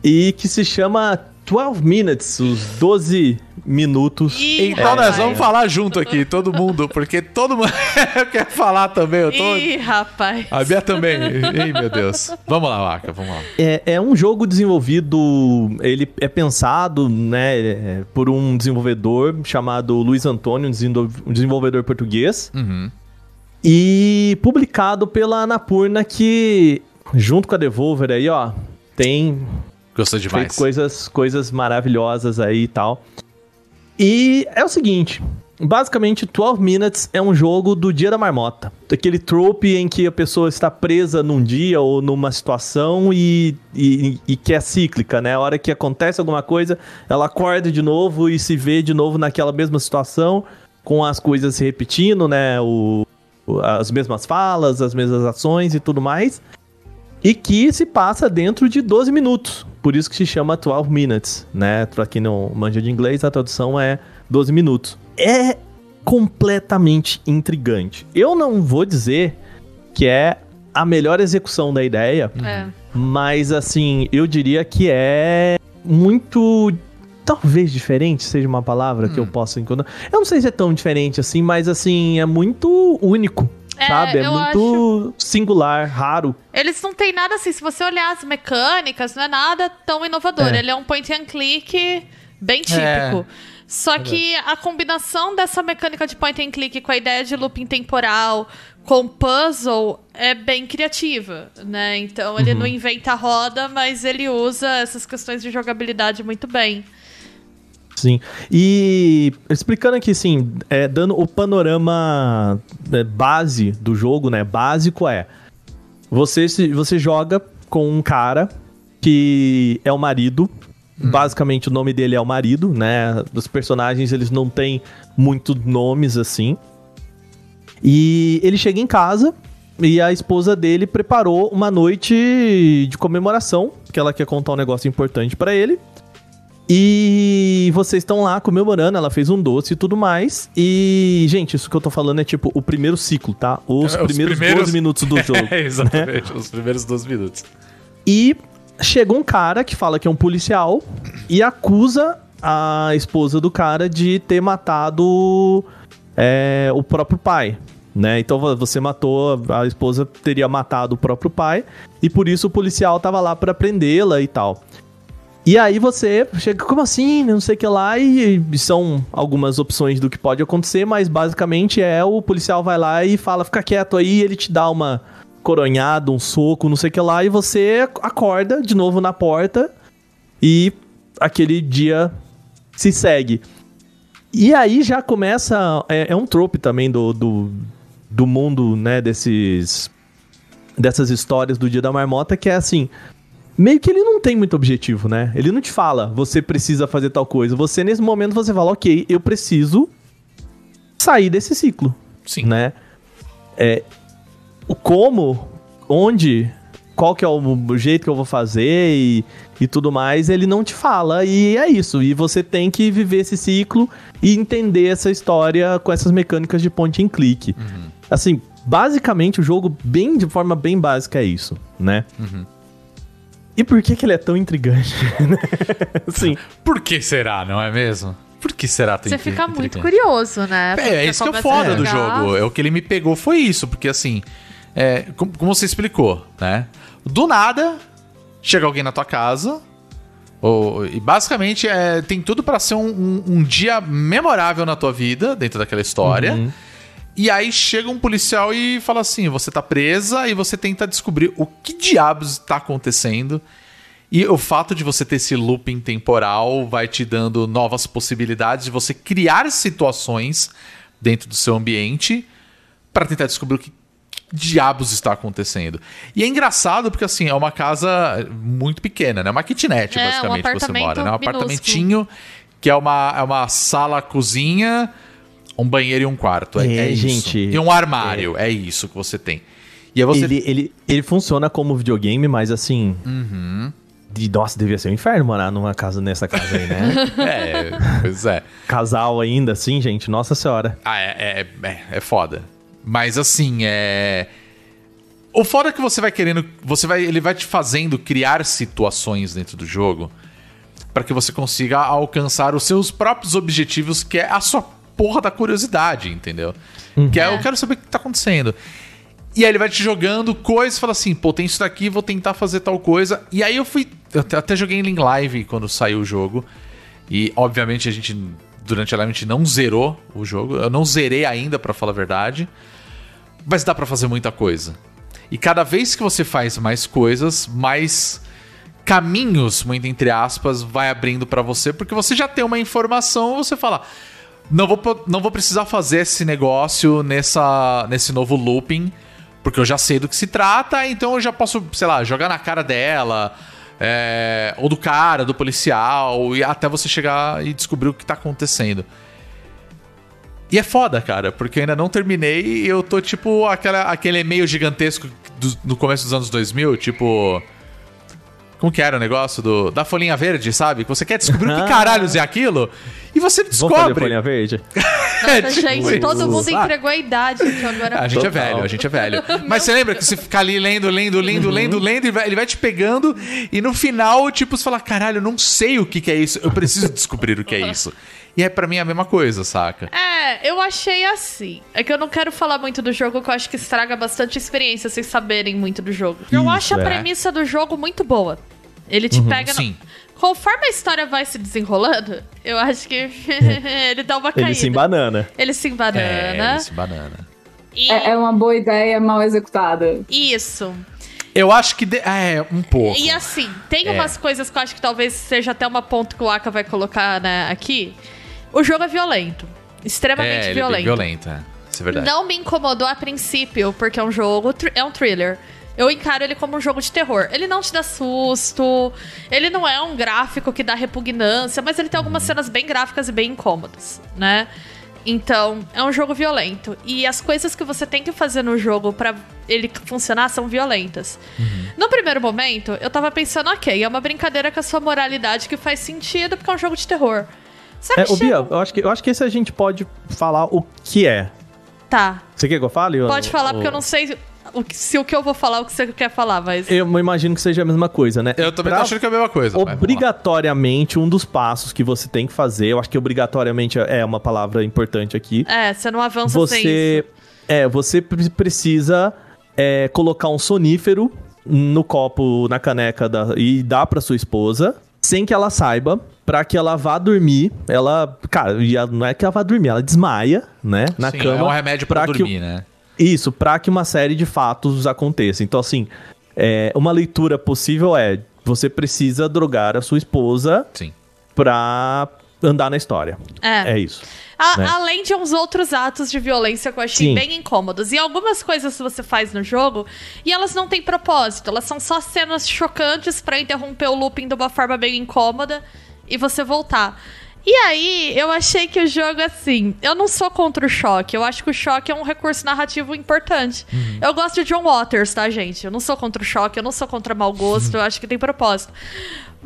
E que se chama 12 Minutes, os 12 minutos. Ih, Então nós vamos falar junto aqui, todo mundo, porque todo mundo quer falar também. Eu tô. Ih, rapaz. A Bia também. Ei, meu Deus. Vamos lá, Vaca, vamos lá. É, é um jogo desenvolvido, ele é pensado, né, é, por um desenvolvedor chamado Luiz Antônio, um um desenvolvedor português, Uhum. e publicado pela Anapurna, que, junto com a Devolver aí, ó, tem Gostou demais. feito coisas, coisas maravilhosas aí e tal. E é o seguinte, basicamente 12 Minutes é um jogo do dia da marmota. Aquele trope em que a pessoa está presa num dia ou numa situação e, e, e que é cíclica, né? A hora que acontece alguma coisa, ela acorda de novo e se vê de novo naquela mesma situação, com as coisas se repetindo, né? O, as mesmas falas, as mesmas ações e tudo mais e que se passa dentro de 12 minutos. Por isso que se chama 12 minutes, né? Pra quem não manja de inglês, a tradução é 12 minutos. É completamente intrigante. Eu não vou dizer que é a melhor execução da ideia, É. mas assim, eu diria que é muito. Talvez diferente seja uma palavra que eu possa encontrar. Eu não sei se é tão diferente assim, mas assim, é muito único. É, sabe? É muito singular, raro. Eles não tem nada assim, se você olhar as mecânicas, não é nada tão inovador. É. Ele é um point and click bem típico. Só que a combinação dessa mecânica de point and click com a ideia de looping temporal, com puzzle, é bem criativa, né? Então ele não inventa a roda, mas ele usa essas questões de jogabilidade muito bem. Sim. E explicando aqui, assim, é, dando o panorama é, base do jogo, né? Básico é. Você, você joga com um cara que é o marido. Basicamente o nome dele é o marido, né? Os personagens eles não têm muitos nomes assim. E ele chega em casa e a esposa dele preparou uma noite de comemoração, que ela quer contar um negócio importante pra ele. E vocês estão lá comemorando, ela fez um doce e tudo mais. E, gente, isso que eu tô falando é tipo o primeiro ciclo, tá? Os, É, os primeiros, primeiros- 12 minutos do jogo. É, exatamente, os primeiros 12 minutos. E chega um cara que fala que é um policial e acusa a esposa do cara de ter matado é, o próprio pai. Né? Então vo- você matou, a esposa teria matado o próprio pai e por isso o policial tava lá pra prendê-la e tal. E aí você chega, como assim? Não sei o que lá, e, são algumas opções do que pode acontecer, mas basicamente é o policial vai lá e fala, fica quieto aí, ele te dá uma coronhada, um soco, não sei o que lá, e você acorda de novo na porta e aquele dia se segue. E aí já começa. É, é um trope também do, do, do mundo, né, desses. Dessas histórias do Dia da Marmota, que é assim. Meio que ele não tem muito objetivo, né? Ele não te fala, você precisa fazer tal coisa. Você, nesse momento, você fala, ok, eu preciso sair desse ciclo Sim. né? É, o como, onde, qual que é o jeito que eu vou fazer e, e tudo mais, ele não te fala e é isso. E você tem que viver esse ciclo e entender essa história com essas mecânicas de point and click. Assim, basicamente o jogo, bem de forma bem básica, é isso, né? E por que, que ele é tão intrigante? assim, Por que será, não é mesmo? Por que será tão Você fica intrigante? muito curioso, né? É, é isso que é o foda do jogo. É o que ele me pegou foi isso, porque assim, é, como, como você explicou, né? Do nada, chega alguém na tua casa. ou- e basicamente é, tem tudo pra ser um, um- um dia memorável na tua vida, dentro daquela história. E aí chega um policial e fala assim: você tá presa e você tenta descobrir o que diabos está acontecendo. E o fato de você ter esse looping temporal vai te dando novas possibilidades de você criar situações dentro do seu ambiente para tentar descobrir o que diabos está acontecendo. E é engraçado porque assim, é uma casa muito pequena, né? Uma kitnet, É, um basicamente, que você mora, né? Um minúsculo. apartamentinho que é uma, é uma sala cozinha Um banheiro e um quarto. É, É, é isso. gente, E um armário. É. isso que você tem. E aí você. Ele, ele, ele funciona como videogame, mas assim. Uhum. De, nossa, devia ser um inferno morar numa casa nessa casa aí, né? É, pois é. Casal ainda, assim, gente. Nossa senhora. Ah, é, é, é, é foda. Mas assim, é. O foda é que você vai querendo. Você vai. Ele vai te fazendo criar situações dentro do jogo para que você consiga alcançar os seus próprios objetivos, que é a sua porra da curiosidade, entendeu? Que é eu quero saber o que tá acontecendo. E aí ele vai te jogando coisas, fala assim, pô, tem isso daqui, vou tentar fazer tal coisa. E aí eu fui. Eu até- até joguei em live quando saiu o jogo. E obviamente a gente. Durante a live a gente não zerou o jogo. Eu não zerei ainda, pra falar a verdade. Mas dá pra fazer muita coisa. E cada vez que você faz mais coisas, mais caminhos, muito entre aspas, vai abrindo pra você, porque você já tem uma informação, você fala, não vou, não vou precisar fazer esse negócio nessa, nesse novo looping, porque eu já sei do que se trata, então eu já posso, sei lá, jogar na cara dela, é, ou do cara, do policial, e até você chegar e descobrir o que tá acontecendo. E é foda, cara, porque eu ainda não terminei e eu tô tipo aquela, aquele e-mail gigantesco do- no começo dos anos 2000, tipo. Como que era o negócio do, da folhinha verde, sabe? Que você quer descobrir o que caralhos é aquilo e você Vamos fazer descobre. folhinha verde? É, Nossa, tipo gente, todo mundo sabe? entregou a idade que agora. A gente é Total. velho, a gente é velho. Mas você lembra que você fica ali lendo, lendo, lendo, lendo, lendo, e vai- ele vai te pegando, e no final, tipo, você fala: caralho, eu não sei o que, que é isso, eu preciso descobrir o que é isso. E é pra mim a mesma coisa, saca? É, eu achei assim. É que eu não quero falar muito do jogo, que eu acho que estraga bastante a experiência vocês saberem muito do jogo. eu Isso, acho a é. premissa do jogo muito boa. Ele te pega. no- sim. Conforme a história vai se desenrolando, eu acho que ele dá uma caída. Ele se embanana. Ele se embanana. É, esse banana. E- É, é uma boa ideia mal executada. Isso. Eu acho que. de- É, um pouco. E assim, tem É. umas coisas que eu acho que talvez seja até uma ponto que o Aka vai colocar né, aqui. O jogo é violento. Extremamente é, é violento. violento, é. Isso é verdade. Não me incomodou a princípio, porque é um jogo, é um thriller. Eu encaro ele como um jogo de terror. Ele não te dá susto, ele não é um gráfico que dá repugnância, mas ele tem algumas cenas bem gráficas e bem incômodas, né? Então, é um jogo violento. E as coisas que você tem que fazer no jogo pra ele funcionar são violentas. No primeiro momento, eu tava pensando, ok, é uma brincadeira com a sua moralidade que faz sentido, porque é um jogo de terror. Só que É, ô, Bia, eu acho, que, eu acho que esse a gente pode falar o que é. Tá, Você quer que eu fale? pode falar, porque eu não sei o que- se o que eu vou falar é o que você quer falar, mas... Eu imagino que seja a mesma coisa, né? Eu também Pra- tô achando que é a mesma coisa. Obrigatoriamente, um dos passos que você tem que fazer, eu acho que obrigatoriamente é uma palavra importante aqui. É, você não avança sem Você. isso. É, você pre- precisa é, colocar um sonífero no copo, na caneca da, e dar pra sua esposa, sem que ela saiba, pra que ela vá dormir. Ela. Cara, não é que ela vá dormir, ela desmaia, né? Na Sim, cama. É um remédio pra, que o- dormir, né? isso, pra que uma série de fatos aconteça. Então, assim, é, uma leitura possível é: você precisa drogar a sua esposa Sim. pra andar na história. É. É isso. A- né? Além de uns outros atos de violência que eu achei Sim. bem incômodos. E algumas coisas você faz no jogo, e elas não têm propósito. Elas são só cenas chocantes pra interromper o looping de uma forma bem incômoda e você voltar. E aí, eu achei que o jogo, assim, eu não sou contra o choque. Eu acho que o choque é um recurso narrativo importante. Eu gosto de John Waters, tá, gente? Eu não sou contra o choque, eu não sou contra mau gosto, eu acho que tem propósito.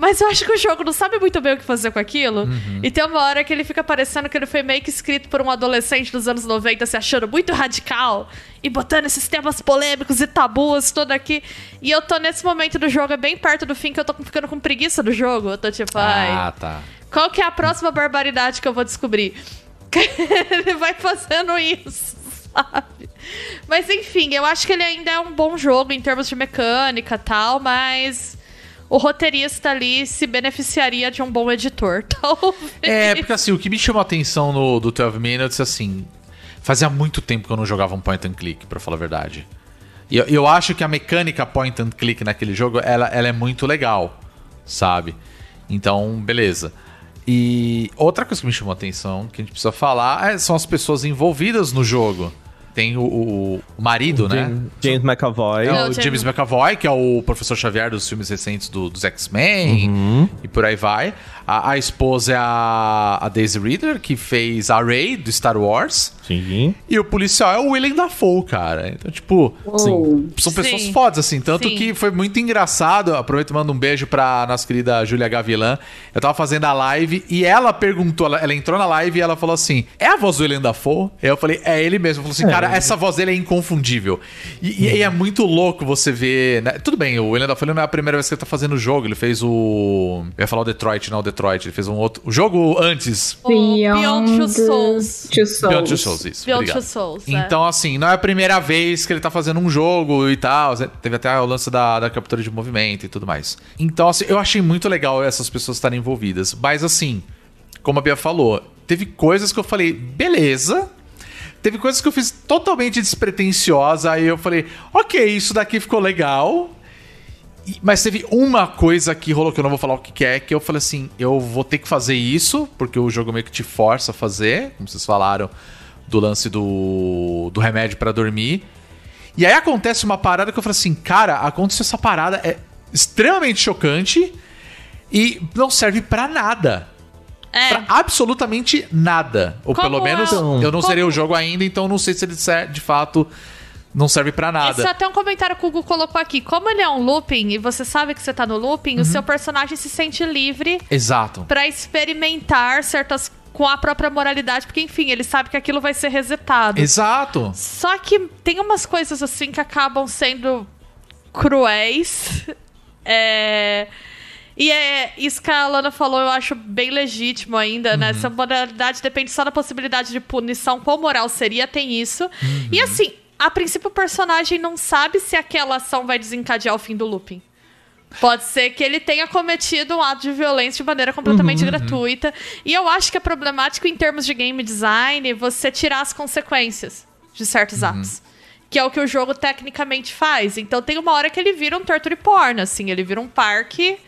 Mas eu acho que o jogo não sabe muito bem o que fazer com aquilo. E tem uma hora que ele fica parecendo que ele foi meio que escrito por um adolescente dos anos 90, se achando muito radical e botando esses temas polêmicos e tabus todo aqui. E eu tô nesse momento do jogo, é bem perto do fim, que eu tô ficando com preguiça do jogo. Eu tô tipo, ai. Ah, tá. Qual que é a próxima barbaridade que eu vou descobrir? ele vai fazendo isso, sabe? Mas enfim, eu acho que ele ainda é um bom jogo em termos de mecânica e tal, mas o roteirista ali se beneficiaria de um bom editor, talvez. É, porque assim, o que me chamou a atenção no do 12 Minutes, assim, fazia muito tempo que eu não jogava um point and click, pra falar a verdade. E eu, eu acho que a mecânica point and click naquele jogo, ela, ela é muito legal, sabe? Então, beleza. E outra coisa que me chamou a atenção, que a gente precisa falar, é- são as pessoas envolvidas no jogo. Tem o, o- o marido, né? James, James McAvoy. É o James- James McAvoy, que é o professor Xavier dos filmes recentes do- dos X-Men Uhum. e por aí vai. A, a esposa é a, a Daisy Ridley, que fez a Rey do Star Wars. Sim. E o policial é o Willem Dafoe, cara. Então, tipo, Uou. são pessoas Sim. fodas, assim. Tanto Sim. que foi muito engraçado. Aproveito e mando um beijo pra nossa querida Júlia Gavilã. Eu tava fazendo a live e ela perguntou, ela, ela entrou na live e ela falou assim: É a voz do Willem Dafoe? Eu falei, é ele mesmo. Falou assim, cara, essa voz dele é inconfundível. E, e- e é muito louco você ver. né? Tudo bem, o Willem Dafoe não é a primeira vez que ele tá fazendo o jogo. Ele fez o. Eu ia falar o Detroit, não o Detroit. Ele fez um outro. O jogo antes. O Beyond Two Souls. Two Souls. Beyond Two Souls, isso. Beyond. Two Souls, é. Então, assim, não é a primeira vez que ele tá fazendo um jogo e tal. Teve até o lance da, da captura de movimento e tudo mais. Então, assim, eu achei muito legal essas pessoas estarem envolvidas. Mas, assim, como a Bia falou, teve coisas que eu falei, beleza. Teve coisas que eu fiz totalmente despretensiosa. Aí eu falei, ok, isso daqui ficou legal. Mas teve uma coisa que rolou, que eu não vou falar o que, é, que eu falei assim: eu vou ter que fazer isso, porque o jogo meio que te força a fazer, como vocês falaram, do lance do, do remédio pra dormir. E aí acontece uma parada que eu falei assim: cara, aconteceu essa parada, é extremamente chocante e não serve pra nada. É. Pra absolutamente nada. Ou Como pelo menos é- eu não como- zerei o jogo ainda, então não sei se ele de fato não serve pra nada. Isso é até um comentário que o Google colocou aqui. Como ele é um looping e você sabe que você tá no looping, Uhum. o seu personagem se sente livre Exato. pra experimentar certas com a própria moralidade, porque enfim, ele sabe que aquilo vai ser resetado. Exato. Só que tem umas coisas assim que acabam sendo cruéis. É... E é isso que a Alana falou, eu acho bem legítimo ainda, né? Se a moralidade depende só da possibilidade de punição, qual moral seria, tem isso. E assim, a princípio o personagem não sabe se aquela ação vai desencadear o fim do looping. Pode ser que ele tenha cometido um ato de violência de maneira completamente gratuita. E eu acho que é problemático em termos de game design você tirar as consequências de certos atos. Que é o que o jogo tecnicamente faz. Então tem uma hora que ele vira um torture porn, assim, ele vira um parque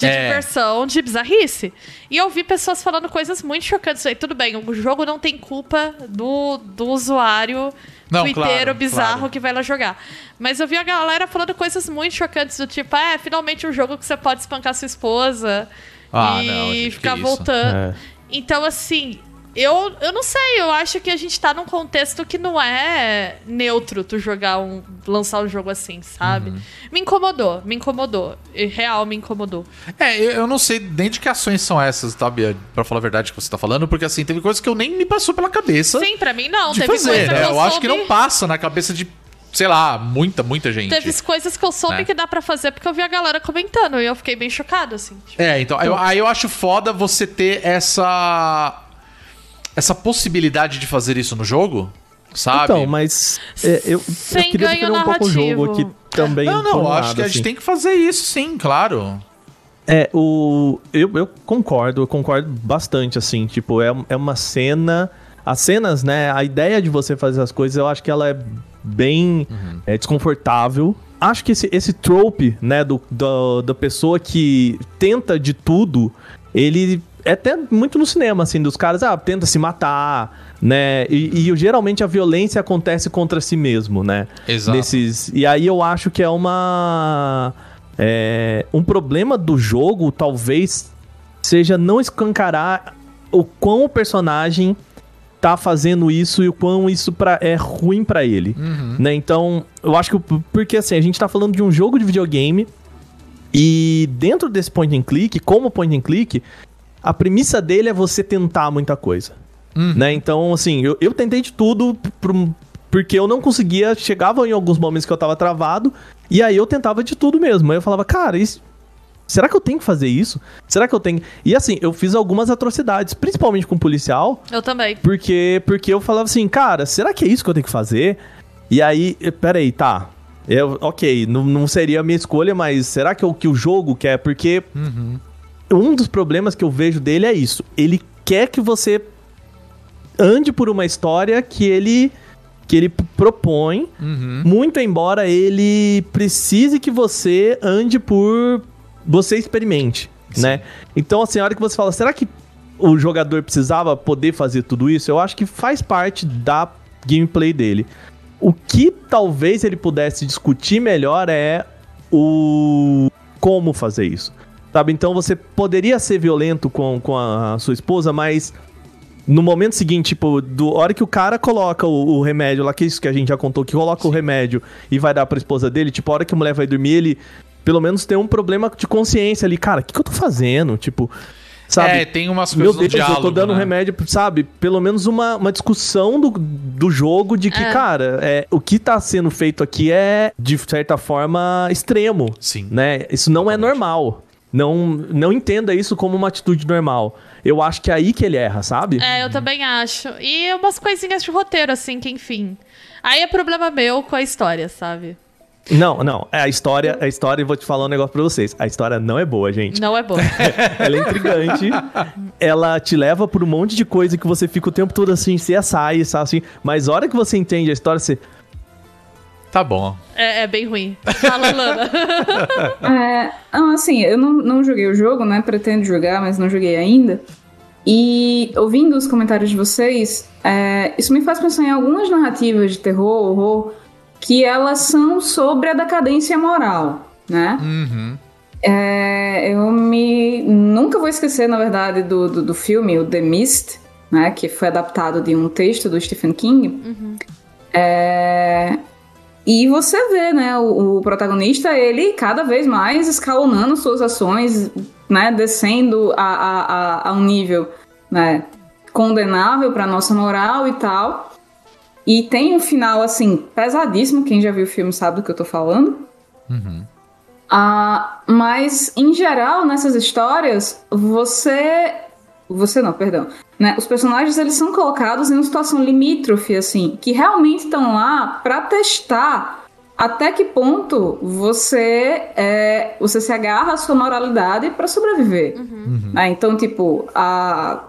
de É. diversão, de bizarrice. E eu vi pessoas falando coisas muito chocantes. Aí, tudo bem, o jogo não tem culpa do, do usuário Não, twitteiro claro, bizarro claro. que vai lá jogar. Mas eu vi a galera falando coisas muito chocantes, do tipo, ah, é finalmente um jogo que você pode espancar sua esposa Ah, e não, ficar voltando. É. Então, assim, eu, eu não sei, eu acho que a gente tá num contexto que não é neutro tu jogar um. lançar um jogo assim, sabe? Uhum. Me incomodou, me incomodou. Real me incomodou. É, eu, eu não sei nem de que ações são essas, tá, Bia? Pra falar a verdade que você tá falando, porque assim, teve coisas que eu nem me passou pela cabeça Sim, pra mim não. de Teve fazer, né? eu, Eu acho que não passa na cabeça de, sei lá, muita, muita gente. Teve coisas que eu soube Né? que dá pra fazer porque eu vi a galera comentando e eu fiquei bem chocada, assim. Tipo, É, então, eu- aí eu acho foda você ter essa. Essa possibilidade de fazer isso no jogo, sabe? Então, mas é, eu, eu Sem queria ganho defender um pouco o jogo aqui também. Não, não, acho que a assim. gente tem que fazer isso sim, claro. É, o. Eu, eu concordo, eu concordo bastante, assim. Tipo, é, é uma cena. As cenas, né? A ideia de você fazer as coisas, eu acho que ela é bem é, desconfortável. Acho que esse, esse trope, né, do, do- da pessoa que tenta de tudo, ele é até muito no cinema, assim, dos caras, ah, tenta se matar, né? E, e geralmente a violência acontece contra si mesmo, né? Exato. Nesses, e aí eu acho que é uma. É, um problema do jogo, talvez, seja não escancarar o quão o personagem tá fazendo isso e o quão isso pra, é ruim pra ele. Né? Então, eu acho que. Porque assim, a gente tá falando de um jogo de videogame. E dentro desse point and click, como point and click, a premissa dele é você tentar muita coisa. Né? Então, assim, eu, eu tentei de tudo pro- porque eu não conseguia, chegava em alguns momentos que eu tava travado, e aí eu tentava de tudo mesmo. Aí eu falava, cara, isso, será que eu tenho que fazer isso? Será que eu tenho. E assim, eu fiz algumas atrocidades, principalmente com policial, eu também. porque, porque eu falava assim, cara, será que é isso que eu tenho que fazer? E aí, eh, peraí, tá. Eu, ok, não, não seria a minha escolha, mas será que é o que o jogo quer? Porque um dos problemas que eu vejo dele é isso. Ele quer que você ande por uma história que ele que ele propõe, muito embora ele precise que você ande por você experimente, né? Então, assim, a hora que você fala, será que o jogador precisava poder fazer tudo isso? Eu acho que faz parte da gameplay dele. O que talvez ele pudesse discutir melhor é o como fazer isso. Sabe? Então você poderia ser violento com, com a sua esposa, mas no momento seguinte, tipo, do hora que o cara coloca o, o remédio lá, que é isso que a gente já contou, que coloca o remédio e vai dar pra esposa dele, tipo, a hora que a mulher vai dormir, ele pelo menos tem um problema de consciência ali. Cara, o que, que eu tô fazendo? Tipo, sabe? É, tem umas Meu coisas Deus, no diálogo, eu tô dando né? remédio, sabe? Pelo menos uma, uma discussão do, do jogo de que, É. cara, é, o que tá sendo feito aqui é, de certa forma, extremo. Sim. Né? Isso não é normal. Não, não entenda isso como uma atitude normal. Eu acho que é aí que ele erra, sabe? É, eu também acho. E umas coisinhas de roteiro, assim, que enfim. Aí é problema meu com a história, sabe? Não, não. É a história, a história, vou te falar um negócio pra vocês. A história não é boa, gente. Não é bom. Ela é intrigante. ela te leva por um monte de coisa que você fica o tempo todo assim, se assai, assim. Mas a hora que você entende a história, você. Tá bom. é, é bem ruim. Fala, Lana. É, não, assim, eu não, não joguei o jogo, né? Pretendo jogar, mas não joguei ainda. E ouvindo os comentários de vocês, é, isso me faz pensar em algumas narrativas de terror, horror, que elas são sobre a decadência moral, né? Uhum. É, eu me nunca vou esquecer, na verdade, do, do, do filme, o The Mist, né? Que foi adaptado de um texto do Stephen King. É, e você vê, né, o, o protagonista, ele cada vez mais escalonando suas ações, né, descendo a, a, a, a um nível, né, condenável para nossa moral e tal. E tem um final, assim, pesadíssimo, quem já viu o filme sabe do que eu tô falando. Ah, mas, em geral, nessas histórias, você... Você não, perdão. Né? Os personagens, eles são colocados em uma situação limítrofe, assim, que realmente estão lá pra testar até que ponto você é, você se agarra à sua moralidade pra sobreviver. Né? Então, tipo, a,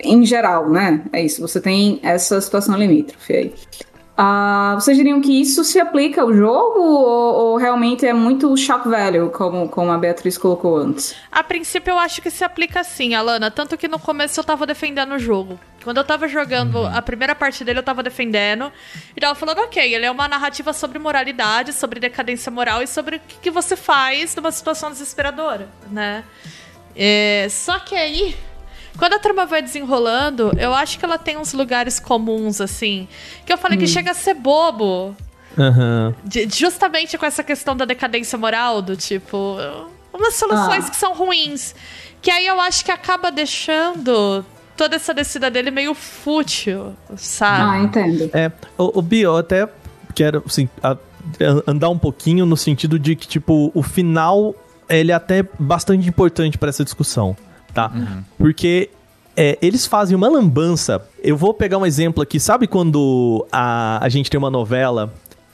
em geral, né? É isso. Você tem essa situação limítrofe aí. Ah, vocês diriam que isso se aplica ao jogo ou, ou realmente é muito shock value, como, como a Beatriz colocou antes? A princípio eu acho que se aplica sim, Alana. Tanto que no começo eu tava defendendo o jogo. Quando eu tava jogando a primeira parte dele, eu tava defendendo. E tava falando, ok, ele é uma narrativa sobre moralidade, sobre decadência moral e sobre o que, que você faz numa situação desesperadora, né? É, só que aí, quando a trama vai desenrolando, eu acho que ela tem uns lugares comuns, assim. Que eu falei que chega a ser bobo. Aham. De- justamente com essa questão da decadência moral, do tipo. Umas soluções Ah. que são ruins. Que aí eu acho que acaba deixando toda essa descida dele meio fútil, Ah, sabe? entendo. É, o, o Bi, eu até quero, assim, a- andar um pouquinho no sentido de que, tipo, o final, ele é até bastante importante pra essa discussão, tá? Porque é, eles fazem uma lambança. Eu vou pegar um exemplo aqui. Sabe quando a, a gente tem uma novela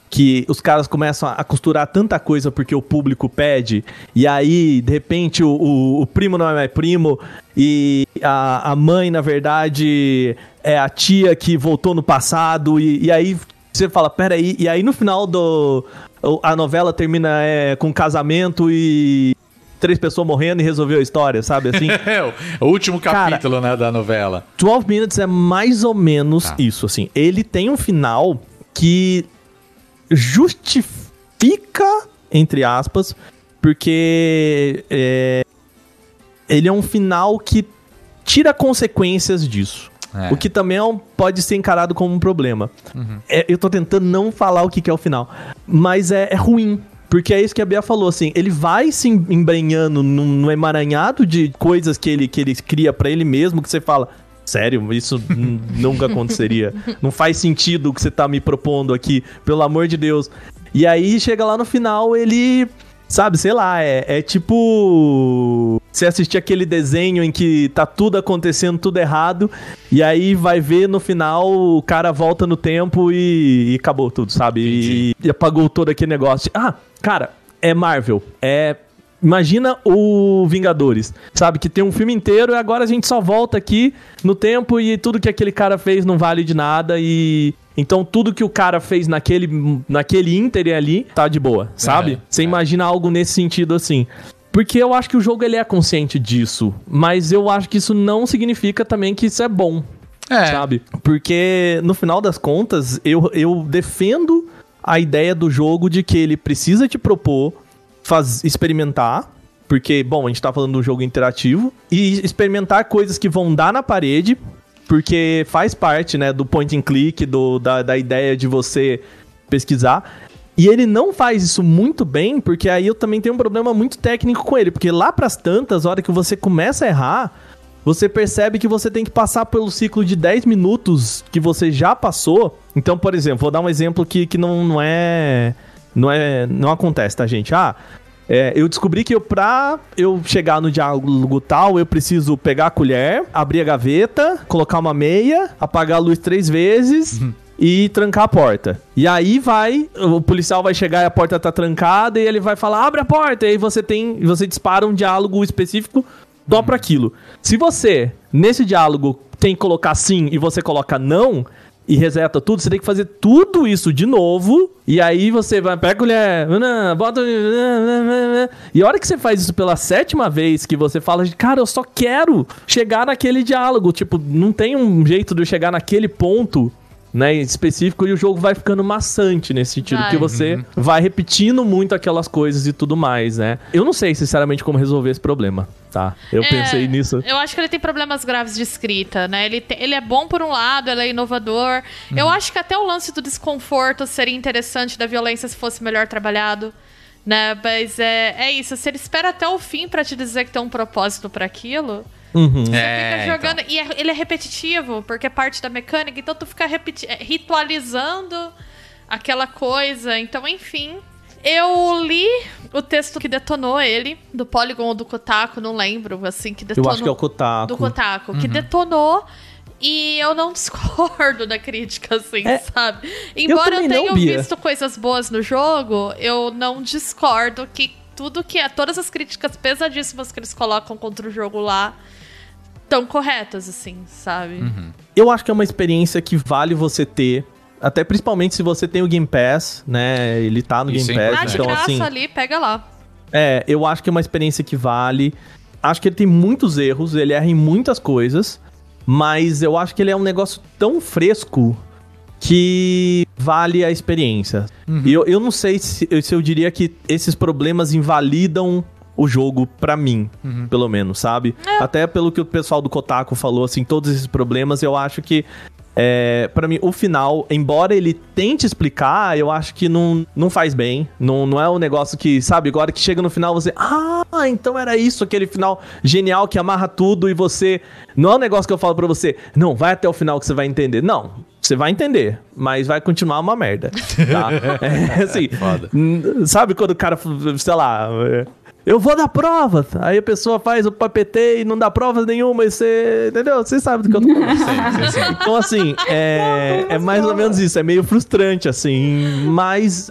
que os caras começam a costurar tanta coisa porque o público pede, e aí, de repente, o, o- o primo não é mais primo, e a, a mãe, na verdade, é a tia que voltou no passado, e, e aí você fala, peraí, e aí no final do. A novela termina é, com casamento e três pessoas morrendo e resolveu a história, sabe assim? É, o- último Cara- capítulo, né, da novela. 12 Minutes é mais ou menos Tá. isso, assim. Ele tem um final que justifica, entre aspas, porque é, ele é um final que tira consequências disso. É. O que também é um- pode ser encarado como um problema. É, eu tô tentando não falar o que, que é o final. Mas é, é ruim. Porque é isso que a Bia falou, assim, ele vai se embrenhando num, num emaranhado de coisas que ele, que ele cria pra ele mesmo, que você fala, sério, isso nunca aconteceria. Não faz sentido o que você tá me propondo aqui, pelo amor de Deus. E aí chega lá no final, ele. Sabe, sei lá, é, é tipo. Você assistir aquele desenho em que tá tudo acontecendo, tudo errado, e aí vai ver no final o cara volta no tempo e, e acabou tudo, sabe? E, e apagou todo aquele negócio. Ah, cara, é Marvel. É. Imagina o Vingadores, sabe? Que tem um filme inteiro e agora a gente só volta aqui no tempo e tudo que aquele cara fez não vale de nada e. Então tudo que o cara fez naquele, naquele ínter ali tá de boa, sabe? É, Você é. imagina algo nesse sentido assim. Porque eu acho que o jogo ele é consciente disso, mas eu acho que isso não significa também que isso é bom. É. sabe? Porque no final das contas, eu, eu defendo a ideia do jogo de que ele precisa te propor faz, experimentar. Porque, bom, a gente tá falando de um jogo interativo. E experimentar coisas que vão dar na parede. Porque faz parte, né, do point and click, do, da, da ideia de você pesquisar. E ele não faz isso muito bem, porque aí eu também tenho um problema muito técnico com ele. Porque lá pras tantas, a hora que você começa a errar, você percebe que você tem que passar pelo ciclo de 10 minutos que você já passou. Então, por exemplo, vou dar um exemplo que, que não, não é. Não é. Não acontece, tá, gente? Ah. é, eu descobri que eu, pra eu chegar no diálogo tal, eu preciso pegar a colher, abrir a gaveta, colocar uma meia, apagar a luz três vezes e trancar a porta. E aí vai, o policial vai chegar e a porta tá trancada e ele vai falar: "Abre a porta". E aí você tem, você dispara um diálogo específico só pra aquilo. Se você nesse diálogo tem que colocar sim e você coloca não e reseta tudo, você tem que fazer tudo isso de novo. E aí você vai, pega a colher, não, bota. E a hora que você faz isso pela sétima vez, que você fala, cara, eu só quero chegar naquele diálogo. Tipo, não tem um jeito de eu chegar naquele ponto né, específico e o jogo vai ficando maçante nesse sentido, Vai. porque você vai repetindo muito aquelas coisas e tudo mais, né? Eu não sei, sinceramente, como resolver esse problema, tá? Eu É, pensei nisso. Eu acho que ele tem problemas graves de escrita, né? Ele, te- ele é bom por um lado, ele é inovador. Eu Uhum. acho que até o lance do desconforto seria interessante da violência se fosse melhor trabalhado. Né? Mas é, é isso. Se ele espera até o fim pra te dizer que tem um propósito pra aquilo, Uhum. É, fica jogando. E é- ele é repetitivo, porque é parte da mecânica, então tu fica repeti- é, ritualizando aquela coisa. Então, enfim. Eu li o texto que detonou ele, do Polygon ou do Kotaku, não lembro, assim, que Eu detonou. acho que é o Kotaku. Do Kotaku, que detonou. E eu não discordo da crítica, assim, É, sabe? Embora eu, não, tenha Bia. visto coisas boas no jogo, eu não discordo que tudo que é. Todas as críticas pesadíssimas que eles colocam contra o jogo lá estão corretas, assim, sabe? Uhum. Eu acho que é uma experiência que vale você ter. Até principalmente se você tem o Game Pass, né? Ele tá no Isso Game é Pass, de então graça assim. ali, pega lá. É, eu acho que é uma experiência que vale. Acho que ele tem muitos erros, ele erra em muitas coisas, mas eu acho que ele é um negócio tão fresco que vale a experiência. E eu, eu não sei se, se eu diria que esses problemas invalidam o jogo pra mim, pelo menos, sabe? Até pelo que o pessoal do Kotaku falou, assim, todos esses problemas, eu acho que é, para mim, o final, embora ele tente explicar, eu acho que não, não faz bem. Não, não é um negócio que, sabe, agora que chega no final você. Ah, então era isso, aquele final genial que amarra tudo e você. Não é um negócio que eu falo pra você, não, vai até o final que você vai entender. Não, você vai entender, mas vai continuar uma merda. Tá? é, assim, Foda. sabe quando o cara, sei lá. é, Eu vou dar provas. Aí a pessoa faz o PPT e não dá provas nenhuma. E você. Entendeu? Você sabe do que eu tô falando. Sim, sim, sim. Então, assim, é, é mais ou menos isso. É meio frustrante, assim. Mas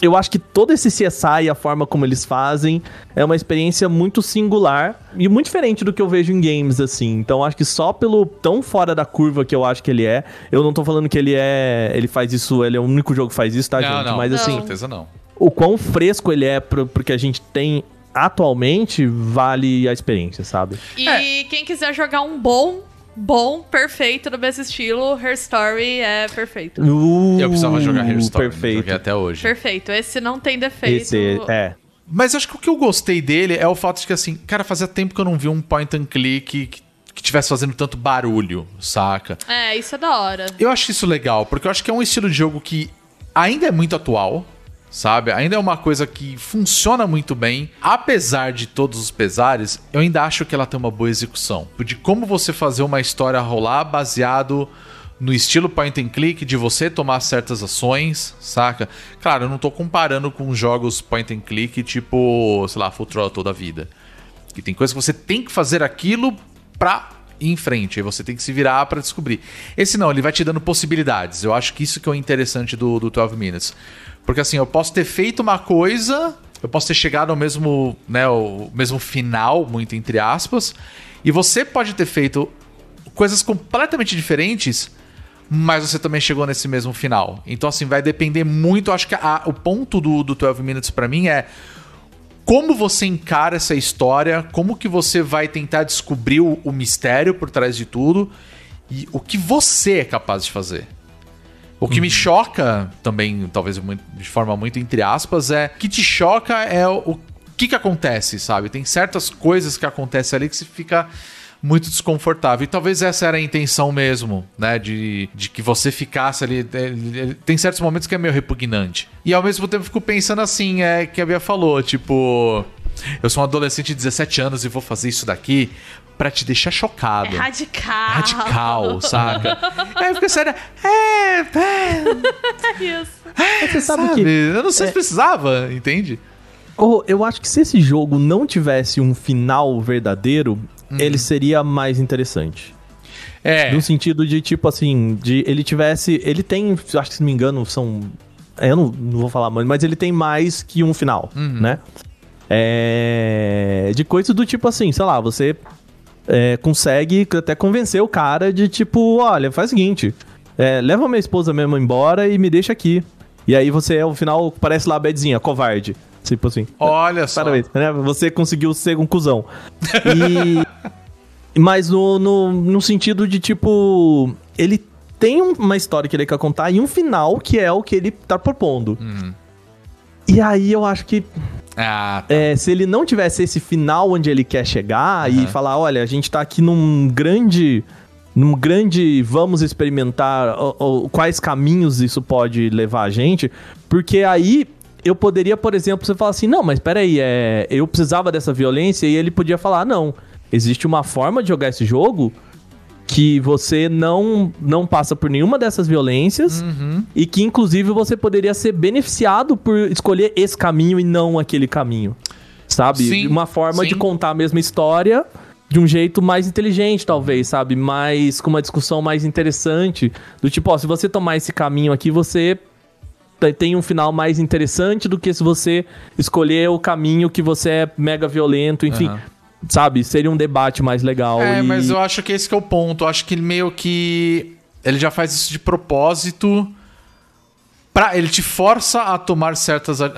eu acho que todo esse CSI e a forma como eles fazem é uma experiência muito singular e muito diferente do que eu vejo em games, assim. Então, acho que só pelo tão fora da curva que eu acho que ele é. Eu não tô falando que ele é. Ele faz isso, ele é o único jogo que faz isso, tá, Não, gente? não, Mas com assim, certeza não. o quão fresco ele é pro, pro que a gente tem atualmente vale a experiência, sabe? E É. quem quiser jogar um bom, bom, perfeito, no mesmo estilo, Her Story é perfeito. Eu precisava jogar Hair Story, Perfeito. joguei até hoje. Perfeito. Esse não tem defeito. Esse é. Mas acho que o que eu gostei dele é o fato de que, assim, cara, fazia tempo que eu não vi um point and click que, que tivesse fazendo tanto barulho, saca? É, isso é da hora. Eu acho isso legal, porque eu acho que é um estilo de jogo que ainda é muito atual, sabe? Ainda é uma coisa que funciona muito bem. Apesar de todos os pesares, eu ainda acho que ela tem uma boa execução. De como você fazer uma história rolar baseado no estilo point and click, de você tomar certas ações, saca? Claro, eu não tô comparando com jogos point and click tipo, sei lá, Full Throttle da vida. Que tem coisa que você tem que fazer aquilo pra ir em frente. Aí você tem que se virar pra descobrir. Esse não, ele vai te dando possibilidades. Eu acho que isso que é o interessante do, do 12 Minutes. Porque assim, eu posso ter feito uma coisa, eu posso ter chegado ao mesmo, né, o mesmo final, muito entre aspas, e você pode ter feito coisas completamente diferentes, mas você também chegou nesse mesmo final. Então, assim, vai depender muito. Acho que a- o ponto do, do 12 Minutes pra mim é como você encara essa história, como que você vai tentar descobrir o, o mistério por trás de tudo. e o que você é capaz de fazer. O que me choca também, talvez muito- de forma muito entre aspas, é o que te choca é o, que que acontece, sabe? Tem certas coisas que acontecem ali que você fica muito desconfortável. E talvez essa era a intenção mesmo, né? De, de que você ficasse ali. é, Tem certos momentos que é meio repugnante. E ao mesmo tempo eu fico pensando assim, é que a Bia falou, tipo. Eu sou um adolescente de 17 anos e vou fazer isso daqui pra te deixar É chocado. radical. Radical, saca? Aí fica sério. É, é, É isso. Você sabe, sabe? que Eu não sei se precisava, entende? Oh, eu acho que se esse jogo não tivesse um final verdadeiro, ele seria mais interessante. É. No sentido de, tipo assim, de ele tivesse. Ele tem, acho que se não me engano, são. é, Eu não, não vou falar, mano, mas ele tem mais que um final, né? É. De coisas do tipo assim, sei lá, você é, consegue até convencer o cara de tipo, olha, faz o seguinte, é, leva minha esposa mesmo embora e me deixa aqui. E aí você, ao final, parece lá a Bedzinha, covarde. Tipo assim. Olha só. Parabéns, né? Você conseguiu ser um cuzão. E. Mas no, no, no sentido de, tipo. Ele tem um- uma história que ele quer contar e um final que é o que ele tá propondo. E aí eu acho que Ah, é, se ele não tivesse esse final onde ele quer chegar e falar, olha, a gente tá aqui num grande. Num grande. Vamos experimentar quais caminhos isso pode levar a gente. Porque aí eu poderia, por exemplo, você falar assim, não, mas peraí, é, eu precisava dessa violência e ele podia falar, não. Existe uma forma de jogar esse jogo que você não, não passa por nenhuma dessas violências e que, inclusive, você poderia ser beneficiado por escolher esse caminho e não aquele caminho. Sabe? Sim, Uma forma sim. de contar a mesma história de um jeito mais inteligente, talvez, sabe? Mais com uma discussão mais interessante. Do tipo, ó, se você tomar esse caminho aqui, você te- tem um final mais interessante do que se você escolher o caminho que você é mega violento, enfim. Aham. Sabe? Seria um debate mais legal. É, e- mas eu acho que esse que é o ponto. Eu acho que ele meio que. Ele já faz isso de propósito. Pra, ele te força a tomar certas é,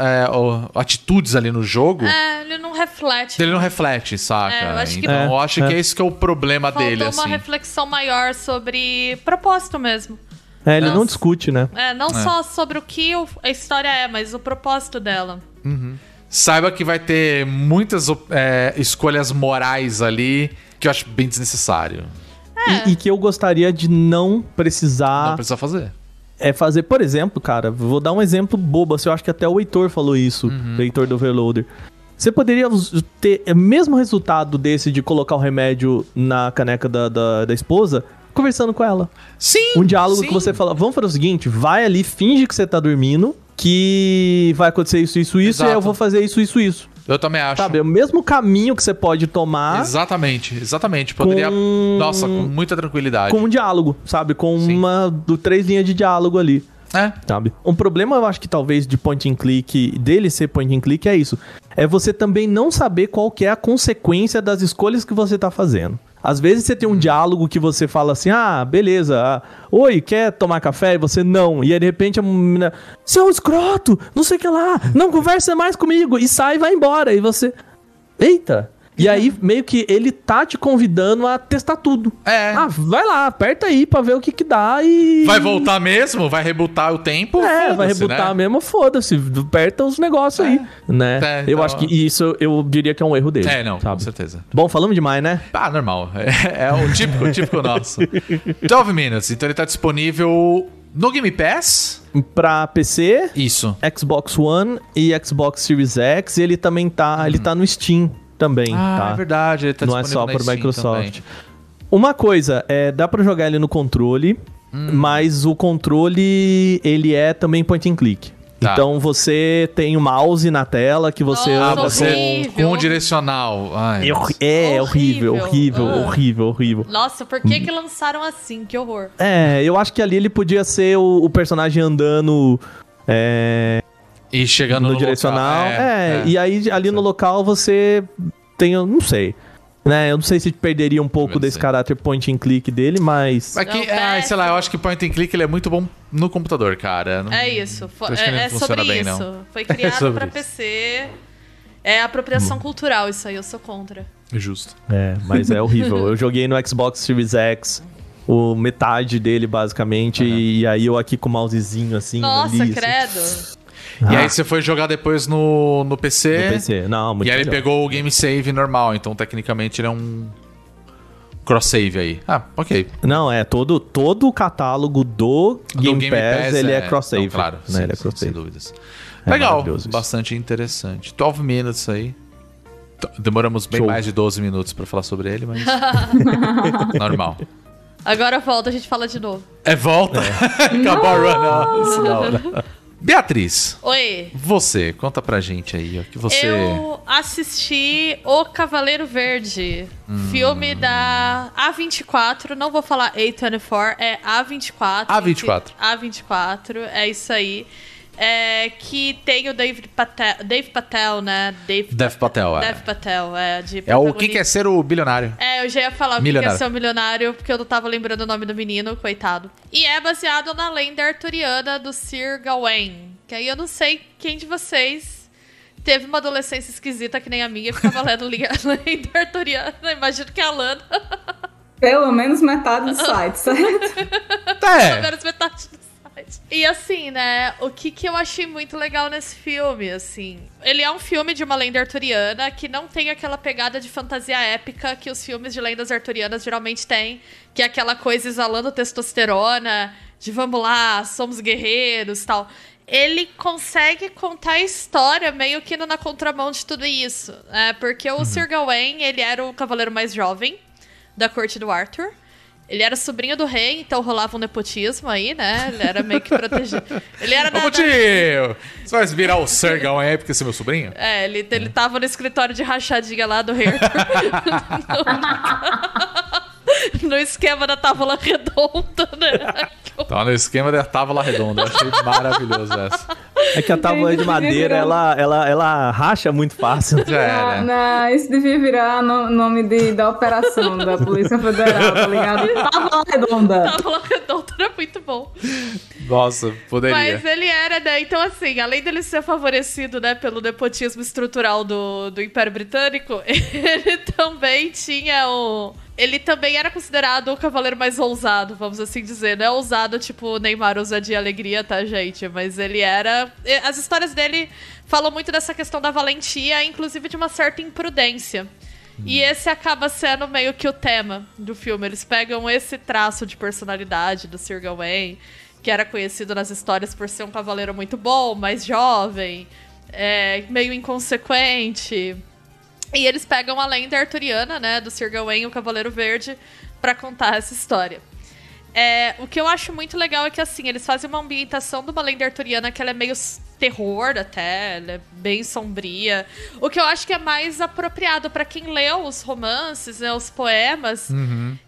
atitudes ali no jogo. É, ele não reflete. Ele não reflete, saca? É, eu acho que- então É, eu acho é. que é esse que é o problema Faltou dele, uma assim. reflexão maior sobre propósito mesmo. É, ele não Nossa. discute, né? É, não só sobre o que a história é, mas o propósito dela. Saiba que vai ter muitas é, escolhas morais ali que eu acho bem desnecessário. E, e que eu gostaria de não precisar Não precisa fazer. é fazer, por exemplo, cara, vou dar um exemplo bobo, assim, eu acho que até o Heitor falou isso, Uhum. o Heitor do Overloader. Você poderia ter o mesmo resultado desse de colocar o remédio na caneca da, da, da esposa, conversando com ela. Sim! Um diálogo sim. que você fala, vamos fazer o seguinte, vai ali, finge que você tá dormindo, que vai acontecer isso, isso, isso, e aí eu Exato. vou fazer isso, isso, isso. Eu também acho. Sabe, é o mesmo caminho que você pode tomar Exatamente, exatamente. Poderia. Com- Nossa, com muita tranquilidade. com um diálogo, sabe? Com Sim. uma, do, três linhas de diálogo ali. É. sabe? Um problema, eu acho que talvez de point and click, dele ser point and click, é isso. É você também não saber qual que é a consequência das escolhas que você tá fazendo. Às vezes você tem um diálogo que você fala assim, ah, beleza, ah, oi, quer tomar café? E você não. E aí, de repente a menina, você é um escroto, não sei o que lá, não conversa mais comigo. E sai e vai embora. E você, eita. E aí, meio que ele tá te convidando a testar tudo. É. Ah, vai lá, aperta aí pra ver o que que dá e... Vai voltar mesmo? Vai rebutar o tempo? É, vai rebutar né? mesmo, foda-se. Aperta os negócios aí, né? É, eu então- acho que isso eu diria que é um erro dele. É, não, com sabe? certeza. Bom, falamos demais, né? Ah, normal. É, é o típico, o típico nosso. 12 Minutes. Então ele tá disponível no Game Pass. Pra PC, Isso. Xbox One e Xbox Series X, e ele também tá, ele tá no Steam também, Ah, tá? é verdade. Ele tá Não é só por Microsoft. também. Uma coisa, é, dá pra jogar ele no controle, Hum. mas o controle, ele é também point and click. Tá. Então você tem o mouse na tela que você Nossa, Ah, anda você horrível. com o direcional. Ai, É, é horrível, Horrível. horrível, Ah. horrível, horrível. Nossa, por que que lançaram assim? Que horror. É, eu acho que ali ele podia ser o, o personagem andando é, E chegando no, no, direcional. local. é, e aí ali no local você tem, eu não sei. Né, eu não sei se perderia um pouco desse caráter point and click dele, mas. Aqui, Não, ai, sei lá, eu acho que point and click ele é muito bom no computador, cara. Não- É isso. é não é funciona sobre bem, isso. não. Foi criado sobre pra isso. PC. É apropriação cultural isso aí, eu sou contra. Justo. É, mas é horrível. eu joguei no Xbox Series X o metade dele, basicamente. E aí eu aqui com o mousezinho assim. Nossa, ali, assim. Credo. E Ah, aí você foi jogar depois no, no PC. no PC. Não, muito e aí ele melhor. pegou o game save normal, então tecnicamente ele é um cross save aí. Ah, ok. Não, é todo, todo o catálogo do Do Game, Pass, ele é, cross-save. Não, claro, né? sim, ele é sim, cross-save. sem dúvidas. É Legal, bastante interessante. 12 minutes aí. Demoramos bem Show. mais de 12 minutos pra falar sobre ele, mas normal. Agora volta, a gente fala de novo. É volta. Acabou a run. Beatriz, Oi. você, conta pra gente aí, ó, que você Eu assisti O Cavaleiro Verde, Hum. filme da A24, não vou falar A24, é A24. A24. que- A24, é isso aí. É, que tem o Dave Patel, Dave Patel, né? Dave, Dev Patel, é. Dev Patel, é. De É o que quer ser o bilionário. É, eu já ia falar o que quer ser um milionário, porque eu não tava lembrando o nome do menino, coitado. E é baseado na lenda arturiana do Sir Gawain. Que aí eu não sei quem de vocês teve uma adolescência esquisita que nem a minha e ficava lendo lenda arturiana. Imagino que a Lana, Pelo menos metade do site, certo? pelo É. menos metade do site. E assim, né, o que, que eu achei muito legal nesse filme, assim... Ele é um filme de uma lenda arturiana que não tem aquela pegada de fantasia épica que os filmes de lendas arturianas geralmente têm, que é aquela coisa exalando testosterona, de vamos lá, somos guerreiros tal. Ele consegue contar a história meio que indo na contramão de tudo isso, né? Porque o Sir Gawain, ele era o cavaleiro mais jovem da corte do Arthur. Ele era sobrinho do rei, então rolava um nepotismo aí, né? Ele era meio que protegido. Ele era Ô, tio, você vai virar o Gawain aí porque você é meu sobrinho? É, ele, ele tava no escritório de rachadinha lá do rei. no esquema da tábua redonda, né? Tá no esquema da tábua redonda. Eu achei maravilhoso essa. É que a tábua de madeira, ela, ela, ela racha muito fácil. Já Não, era. não, isso devia virar no- nome de, da operação da Polícia Federal, tá ligado? Tábua redonda. Tábua redonda era muito bom. Nossa, poderia. Mas ele era, né? Então, assim, além dele ser favorecido, né, pelo nepotismo estrutural do, do Império Britânico, ele também tinha o. Ele também era considerado o cavaleiro mais ousado, vamos assim dizer. Não é ousado tipo Neymar ousadia e alegria, tá, gente? Mas ele era. As histórias dele falam muito dessa questão da valentia, inclusive de uma certa imprudência. E esse acaba sendo meio que o tema do filme. Eles pegam esse traço de personalidade do Sir Gawain, que era conhecido nas histórias por ser um cavaleiro muito bom, mais jovem, é, meio inconsequente. E eles pegam a lenda arturiana, né, do Sir Gawain, o Cavaleiro Verde, pra contar essa história. É, o que eu acho muito legal é que, assim, eles fazem uma ambientação de uma lenda arturiana que ela é meio terror até, ela é bem sombria. O que eu acho que é mais apropriado pra quem leu os romances, né, os poemas.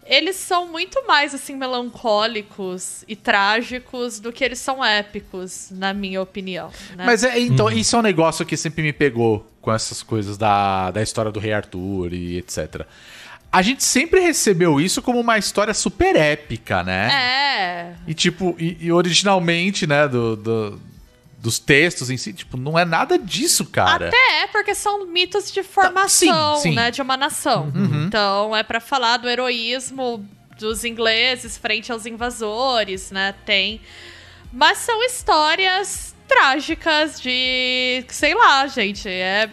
Eles são muito mais, assim, melancólicos e trágicos do que eles são épicos, na minha opinião. né? Mas é, então, isso é um negócio que sempre me pegou com essas coisas da, da história do Rei Arthur e etc. A gente sempre recebeu isso como uma história super épica, né? É, E tipo, e, e originalmente, né, do, do- dos textos em si, tipo, não é nada disso, cara. Até é, porque são mitos de formação, sim, sim. né, de uma nação. Então, é pra falar do heroísmo dos ingleses frente aos invasores, né? Tem. Mas são histórias trágicas de, sei lá, gente, é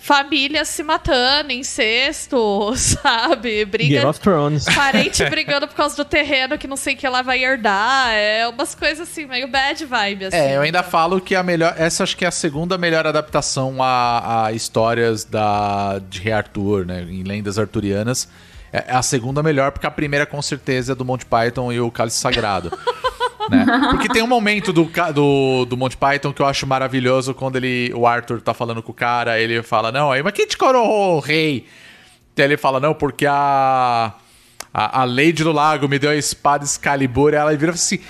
família se matando, incesto, sabe? Game Briga of Thrones. parente brigando por causa do terreno que não sei o que lá vai herdar. É umas coisas assim, meio bad vibe, assim. É, eu ainda então. falo que a melhor. Essa acho que é a segunda melhor adaptação a, a histórias da, de Rei Arthur, né? Em lendas arturianas. É é a segunda melhor, porque a primeira, com certeza, é do Monty Python e o Cálice Sagrado. né? Porque tem um momento do, do, do Monty Python que eu acho maravilhoso quando ele, o Arthur tá falando com o cara, ele fala, não, aí, mas quem te coroou, rei? Daí ele fala, não, porque a, a, a Lady do Lago me deu a espada Excalibur, ela vira assim.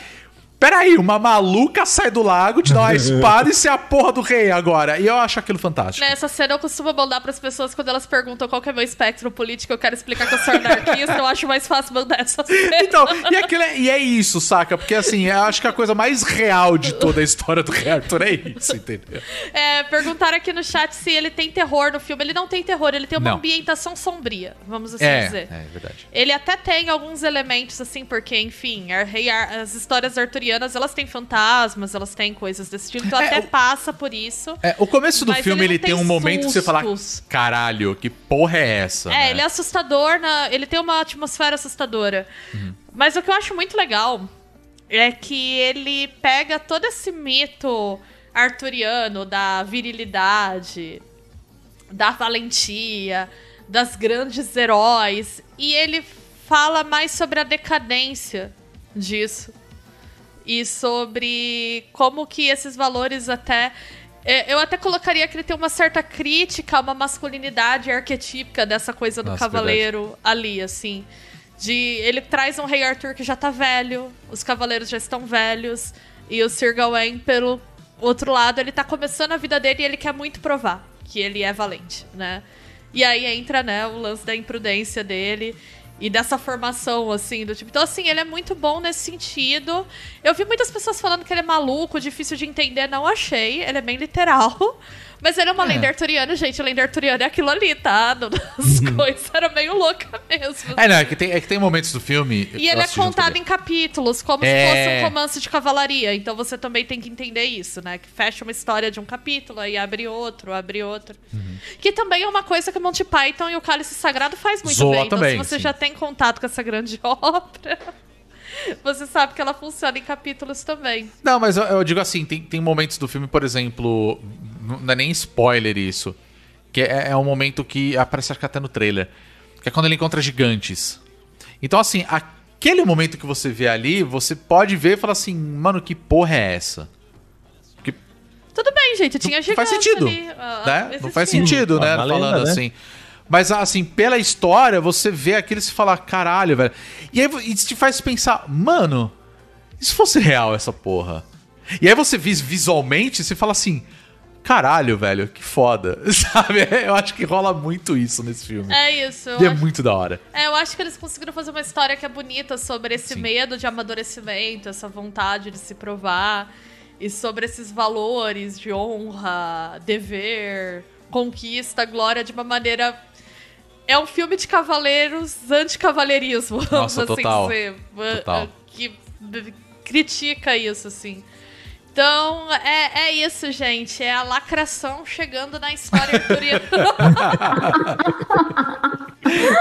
Peraí, uma maluca sai do lago, te dá uma espada e você é a porra do rei agora. E eu acho aquilo fantástico. Nessa cena eu costumo mandar pras pessoas quando elas perguntam qual que é meu espectro político, eu quero explicar que eu sou anarquista, eu acho mais fácil mandar essa cena. Então, e, aquilo é, e é isso, saca? Porque assim, eu acho que a coisa mais real de toda a história do Rei Arthur é isso, entendeu? É, perguntaram aqui no chat se ele tem terror no filme. Ele não tem terror, ele tem uma Não. ambientação sombria, vamos assim É, dizer. é verdade. Ele até tem alguns elementos, assim, porque, enfim, Ar- as histórias arturianas, elas têm fantasmas, elas têm coisas desse tipo, então É, até o- passa por isso. É, o começo do filme ele ele, tem tem um momento que você fala: caralho, que porra é essa? É, né? ele é assustador, na, ele tem uma atmosfera assustadora. Mas o que eu acho muito legal é que ele pega todo esse mito arturiano da virilidade, da valentia, das grandes heróis, e ele fala mais sobre a decadência disso. E sobre como que esses valores até. é, Eu até colocaria que ele tem uma certa crítica a uma masculinidade arquetípica dessa coisa do Nossa, cavaleiro ali, assim. De, ele traz um rei Arthur que já tá velho, os cavaleiros já estão velhos, e o Sir Gawain, pelo outro lado, ele tá começando a vida dele e ele quer muito provar que ele é valente, né? E aí entra, né, o lance da imprudência dele e dessa formação, assim, do tipo. Então, assim, ele é muito bom nesse sentido. Eu vi muitas pessoas falando que ele é maluco, difícil de entender. Não achei. Ele é bem literal. Mas é uma lenda arturiana, gente. A lenda arturiana é aquilo ali, tá? As coisas era meio louca mesmo. É, não, é que tem, é que tem momentos do filme. E ele é contado em capítulos, como É. se fosse um romance de cavalaria. Então você também tem que entender isso, né? Que fecha uma história de um capítulo, aí abre outro, abre outro. Uhum. Que também é uma coisa que o Monty Python e o Cálice Sagrado faz muito Zoa bem. Então, também, se você sim. já tem contato com essa grande obra, você sabe que ela funciona em capítulos também. Não, mas eu, eu digo assim, tem, tem momentos do filme, por exemplo, não é nem spoiler isso, que é, é um momento que aparece acho que até no trailer, que é quando ele encontra gigantes. Então assim, aquele momento que você vê ali, você pode ver e falar assim, mano, que porra é essa? Que Tudo bem, gente. Tinha não faz sentido, ali, né? Não faz sentido, né? Falando né? assim. Mas assim, pela história, você vê aquilo e se fala, caralho, velho. E aí isso te faz pensar, mano, e se fosse real essa porra? E aí você vis visualmente, você fala assim, caralho, velho, que foda. Sabe? Eu acho que rola muito isso nesse filme. É isso. e é acho- muito da hora. É, eu acho que eles conseguiram fazer uma história que é bonita sobre esse Sim. medo de amadurecimento, essa vontade de se provar, e sobre esses valores de honra, dever, conquista, glória, de uma maneira. É um filme de cavaleiros anti-cavalheirismo, vamos Nossa, assim total. dizer. Total. Que critica isso, assim. Então, é, é isso, gente. É a lacração chegando na história arturiana.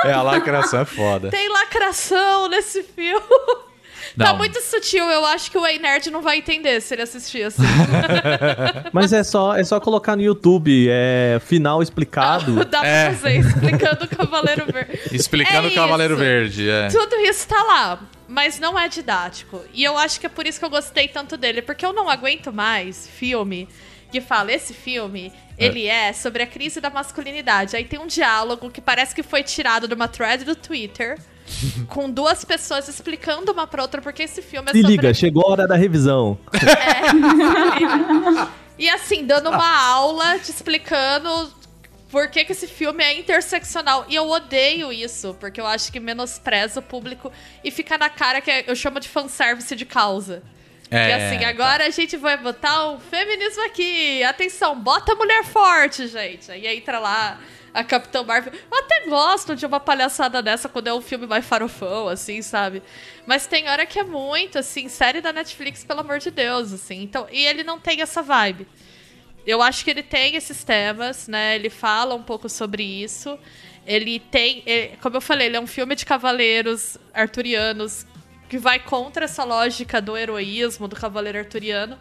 É, a lacração é foda. Tem lacração nesse filme. Tá Não. muito sutil, eu acho que o Ei Nerd não vai entender se ele assistir assim. Mas é só, é só colocar no YouTube, é final explicado. Dá pra É. fazer, explicando o Cavaleiro Verde. Explicando É o Cavaleiro isso. Verde, é. Tudo isso tá lá, mas não é didático. E eu acho que é por isso que eu gostei tanto dele, porque eu não aguento mais filme que fala, esse filme, ele é sobre a crise da masculinidade. Aí tem um diálogo que parece que foi tirado de uma thread do Twitter, com duas pessoas explicando uma pra outra, porque esse filme é Se sobre... liga, chegou a hora da revisão. E assim, dando uma aula, te explicando por que, que esse filme é interseccional. E eu odeio isso, porque eu acho que menospreza o público e fica na cara que eu chamo de fanservice de causa. que É, assim, agora a gente vai botar um feminismo aqui. Atenção, bota a mulher forte, gente. Aí entra lá a Capitã Marvel. Eu até gosto de uma palhaçada dessa quando é um filme mais farofão, assim, sabe? Mas tem hora que é muito, assim, série da Netflix, pelo amor de Deus, assim. Então, e ele não tem essa vibe. Eu acho que ele tem esses temas, né? Ele fala um pouco sobre isso. Ele tem, ele- como eu falei, ele é um filme de cavaleiros arturianos que vai contra essa lógica do heroísmo do cavaleiro arturiano.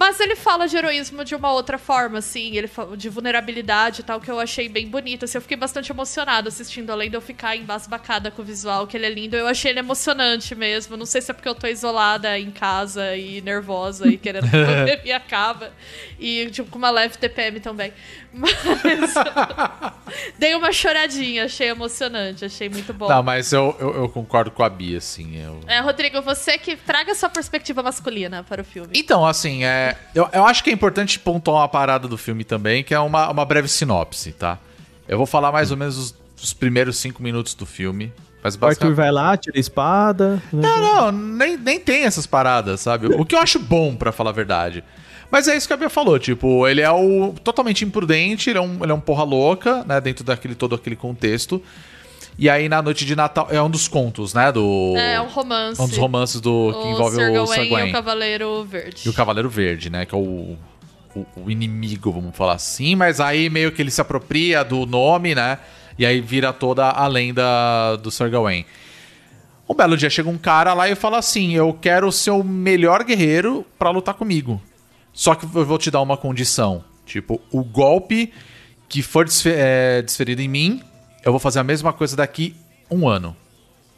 Mas ele fala de heroísmo de uma outra forma, assim, ele fala de vulnerabilidade e tal, que eu achei bem bonito. Assim, eu fiquei bastante emocionada assistindo, além de eu ficar embasbacada com o visual, que ele é lindo. Eu achei ele emocionante mesmo. Não sei se é porque eu tô isolada em casa e nervosa e querendo que a pandemia acaba. E, tipo, com uma leve TPM também. Mas. dei uma choradinha, achei emocionante, achei muito bom. Não, mas eu, eu, eu concordo com a Bia, assim. Eu... É, Rodrigo, você que traga sua perspectiva masculina para o filme. Então, assim, é, eu, eu acho que é importante pontuar uma parada do filme também, que é uma, uma breve sinopse, tá? Eu vou falar mais ou menos os, os primeiros cinco minutos do filme. Mas O Arthur basicamente... vai lá, tira a espada. né? Não, não, nem, nem tem essas paradas, sabe? O que eu acho bom, pra falar a verdade. Mas é isso que a Bia falou, tipo, ele é o totalmente imprudente, ele é um, ele é um porra louca, né, dentro daquele todo aquele contexto. E aí na noite de Natal é um dos contos, né, do É um romance. um dos romances do que envolve Sir o Gawain Sir e Gawain o Cavaleiro Verde. e o Cavaleiro Verde, né, que é o, o, o inimigo, vamos falar assim, mas aí meio que ele se apropria do nome, né? E aí vira toda a lenda do Sir Gawain. Um belo dia chega um cara lá e fala assim: Eu quero ser o melhor guerreiro pra lutar comigo. Só que eu vou te dar uma condição. Tipo, o golpe que for desfe- é, desferido em mim, eu vou fazer a mesma coisa daqui um ano.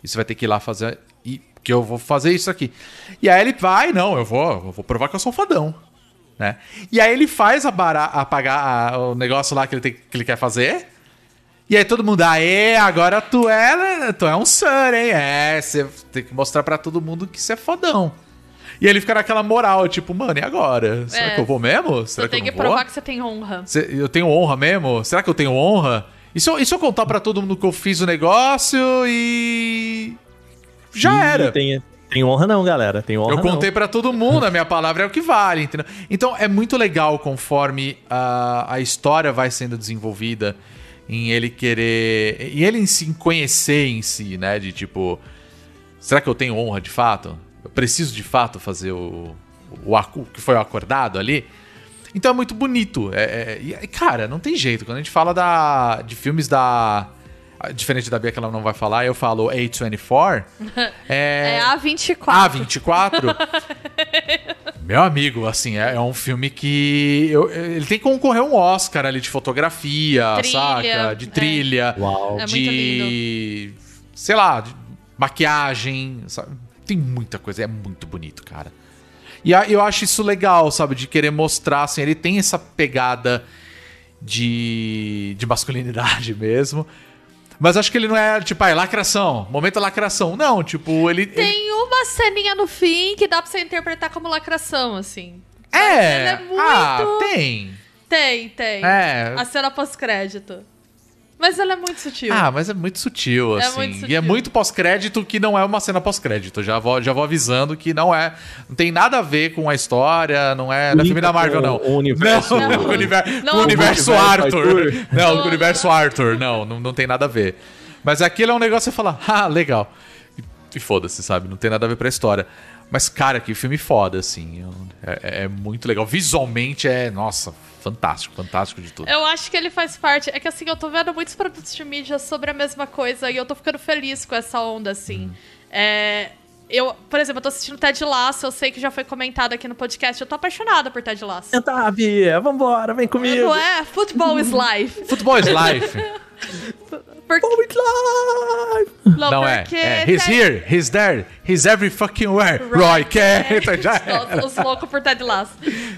E você vai ter que ir lá fazer. E que eu vou fazer isso aqui. E aí ele vai, não, eu vou, eu vou provar que eu sou fodão. Né? E aí ele faz a bara, apagar o negócio lá que ele, tem, que ele quer fazer. E aí todo mundo, aê, agora tu é, tu é um Sun, hein? É, você tem que mostrar pra todo mundo que você é fodão. E ele fica naquela moral, tipo, mano, e agora? Será É. que eu vou mesmo? Será Você tem eu que não vou? provar que você tem honra. Eu tenho honra mesmo? Será que eu tenho honra? E se eu, e se eu contar pra todo mundo que eu fiz o negócio e. Já Ih, era. Tem, tem honra não, galera. Tem honra Eu contei pra todo mundo, a minha palavra é o que vale, entendeu? Então é muito legal conforme a, a história vai sendo desenvolvida em ele querer. em ele em se conhecer em si, né? De tipo. Será que eu tenho honra de fato? Eu preciso de fato fazer o, o, o que foi acordado ali? Então é muito bonito. É, é- e, e, cara, não tem jeito. Quando a gente fala da, de filmes da. Diferente da Bia que ela não vai falar, eu falo A24. É, A24. A24. Meu amigo, assim, é, é um filme que. eu- ele tem que concorrer a um Oscar ali de fotografia, Trilha, saca? De é. trilha. Uau. É muito de. Sei lá, de maquiagem. Sabe? Tem muita coisa, é muito bonito, cara. E eu acho isso legal, sabe? De querer mostrar, assim, ele tem essa pegada de, de masculinidade mesmo. Mas acho que ele não é, tipo, ai, lacração, momento lacração. Não, tipo, ele. ele- Tem uma ceninha no fim que dá pra você interpretar como lacração, assim. É, ele é muito- ah, tem. Tem, tem. É. A cena pós-crédito. Mas ela é muito sutil. Ah, mas é muito sutil, É assim. muito E é sutil. muito pós-crédito que não é uma cena pós-crédito. Já vou, já vou avisando que não é. Não tem nada a ver com a história, não é. Não é filme da Marvel, não. o universo- Não, com o univer- Não o universo universo Arthur. Não, com o universo Arthur. Não, não, não tem nada a ver. Mas aquilo é um negócio que você fala, ah, legal. E, e foda-se, sabe? Não tem nada a ver pra história. Mas, cara, que filme foda, assim. Eu- É, é muito legal. Visualmente é, nossa, fantástico, fantástico de tudo. Eu acho que ele faz parte. É que assim, eu tô vendo muitos produtos de mídia sobre a mesma coisa e eu tô ficando feliz com essa onda, assim. Hum. É. Eu, por exemplo, eu tô assistindo Ted Lasso, eu sei que já foi comentado aqui no podcast. Eu tô apaixonada por Ted Lasso. Tá, Bia, vambora, vem comigo. Não é? Football is life. Futebol is life. Porque, Oh, it's live. não, Não é. é. He's Ted- here, he's there, he's every fucking where. Roy Kent. Já era. Os, os loucos por Ted Lasso.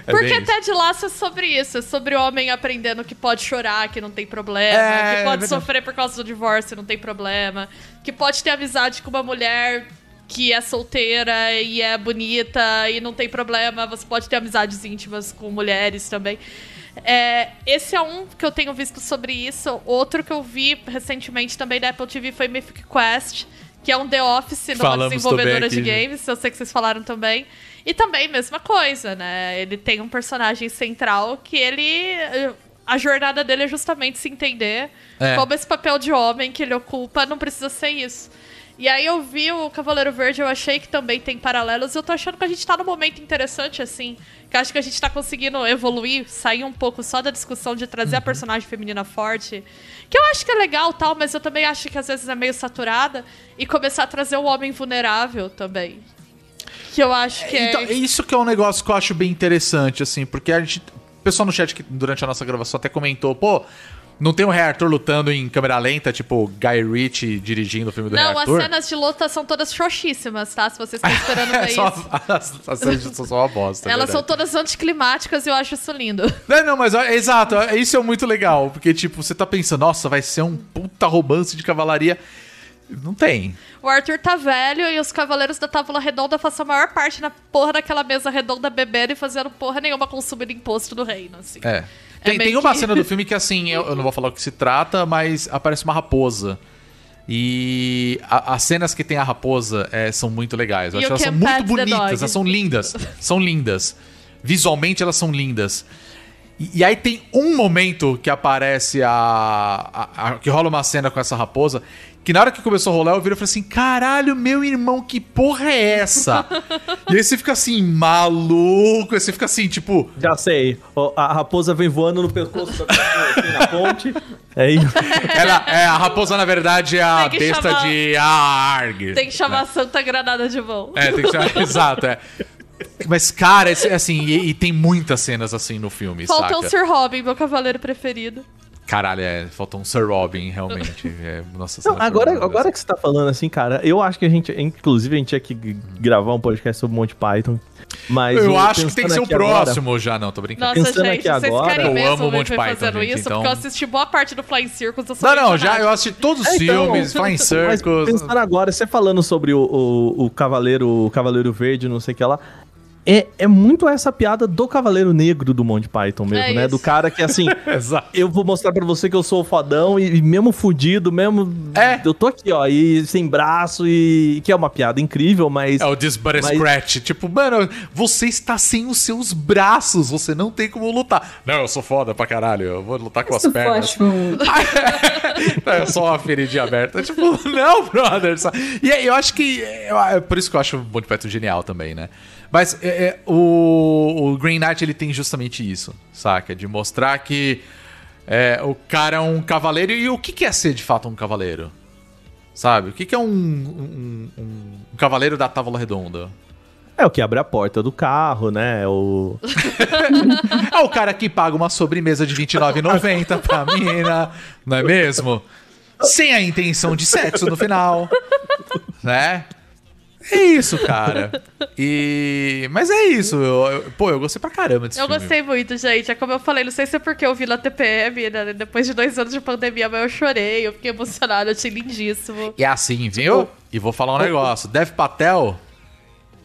É Porque. Ted Lasso é sobre isso. É sobre o homem aprendendo que pode chorar, que não tem problema. É, que é pode verdade. sofrer por causa do divórcio, não tem problema. Que pode ter amizade com uma mulher que é solteira e é bonita e não tem problema. Você pode ter amizades íntimas com mulheres também. É, esse é um que eu tenho visto sobre isso. Outro que eu vi recentemente também da Apple TV foi Mythic Quest, que é um The Office numa Falamos desenvolvedora de games. Eu sei que vocês falaram também. E também, mesma coisa, né? Ele tem um personagem central que ele. A jornada dele é justamente se entender É. como esse papel de homem que ele ocupa não precisa ser isso. E aí eu vi o Cavaleiro Verde, eu achei que também tem paralelos. Eu tô achando que a gente tá num momento interessante, assim. Que acho que a gente tá conseguindo evoluir, sair um pouco só da discussão de trazer a Uhum. personagem feminina forte. Que eu acho que é legal tal, mas eu também acho que às vezes é meio saturada. E começar a trazer o homem vulnerável também. Que eu acho que Então, é. isso que é um negócio que eu acho bem interessante, assim, porque a gente. O pessoal no chat que durante a nossa gravação até comentou, pô, não tem o Rei Arthur lutando em câmera lenta, tipo Guy Ritchie dirigindo o filme do Rei Não, as Arthur? cenas de luta são todas xoxíssimas, tá? Se vocês estão esperando ver É só isso. as, as cenas são uma bosta. é Elas são todas anticlimáticas e eu acho isso lindo. Não, não, mas exato, isso é muito legal, porque tipo, você tá pensando, nossa, vai ser um puta romance de cavalaria. Não tem. O Arthur tá velho e os cavaleiros da Távola Redonda passam a maior parte na porra daquela mesa redonda bebendo e fazendo porra nenhuma consumindo imposto do reino, assim. É. Tem, meio tem uma que- cena do filme que, assim, eu, eu não vou falar o que se trata, mas aparece uma raposa. E a- as cenas que tem a raposa é, são muito legais. Eu acho elas são can muito bonitas, elas são lindas. São lindas. Visualmente elas são lindas. E, e aí tem um momento que aparece a, a- a- que rola uma cena com essa raposa. Que na hora que começou a rolar, eu viro e falei assim: caralho, meu irmão, que porra é essa? e aí você fica assim, maluco. Aí você fica assim, tipo. Já sei. A raposa vem voando no pescoço da assim, na ponte. É isso. Ela, é, a raposa, na verdade, é a besta chamar- de Arg. Tem que chamar a Santa Granada de mão. É, tem que chamar. Exato, é. Mas, cara, assim, e, e tem muitas cenas assim no filme, saca? o Sir Robin, meu cavaleiro preferido. Caralho, é, falta um Sir Robin, realmente. É, nossa Não, Senhora, agora, agora que você tá falando assim, cara, eu acho que a gente, inclusive, a gente tinha que g- gravar um podcast sobre Monty Python. Mas Eu o- acho que tem que ser o aqui agora- próximo já, não, tô brincando. Nossa, Pensando gente, aqui vocês agora- querem Eu mesmo amo ver Monty Python, fazendo gente, isso? então- Porque eu assisti boa parte do Flying Circus, eu sou Não, não, já eu assisti todos os É, então, filmes, Flying Mas Circus. pensando agora, você falando sobre o, o, o Cavaleiro o Cavaleiro Verde, não sei o que lá. É, é muito essa piada do Cavaleiro Negro do Monty Python mesmo, É né? isso. Do cara que assim. Eu vou mostrar pra você que eu sou o fodão e, e mesmo fudido, mesmo. É. Eu tô aqui, ó, e sem braço e. Que é uma piada incrível, mas. É o This Butter Mas- Scratch. Tipo, mano, você está sem os seus braços, você não tem como lutar. Não, eu sou foda pra caralho, eu vou lutar com as Isso pernas. foi um- É só uma feridinha aberta. Tipo, não, brother. só- E aí, eu acho que. É é por isso que eu acho o Monty Python genial também, né? Mas é, é, o, o Green Knight ele tem justamente isso, saca? De mostrar que é, o cara é um cavaleiro. E o que que é ser de fato um cavaleiro? Sabe? O que, que é um, um, um- um cavaleiro da Távola Redonda? É o que abre a porta do carro, né? É o. É o cara que paga uma sobremesa de R$29,90 pra mina, não é mesmo? Sem a intenção de sexo no final, né? É isso, cara. E... Mas é isso. Eu, eu- pô, eu gostei pra caramba desse Eu filme. gostei muito, gente. É como eu falei, não sei se é porque eu vi na TPM, né? Depois de dois anos de pandemia, mas eu chorei, eu fiquei emocionada, eu achei lindíssimo. E é assim, viu? E vou falar um negócio. Dev Patel,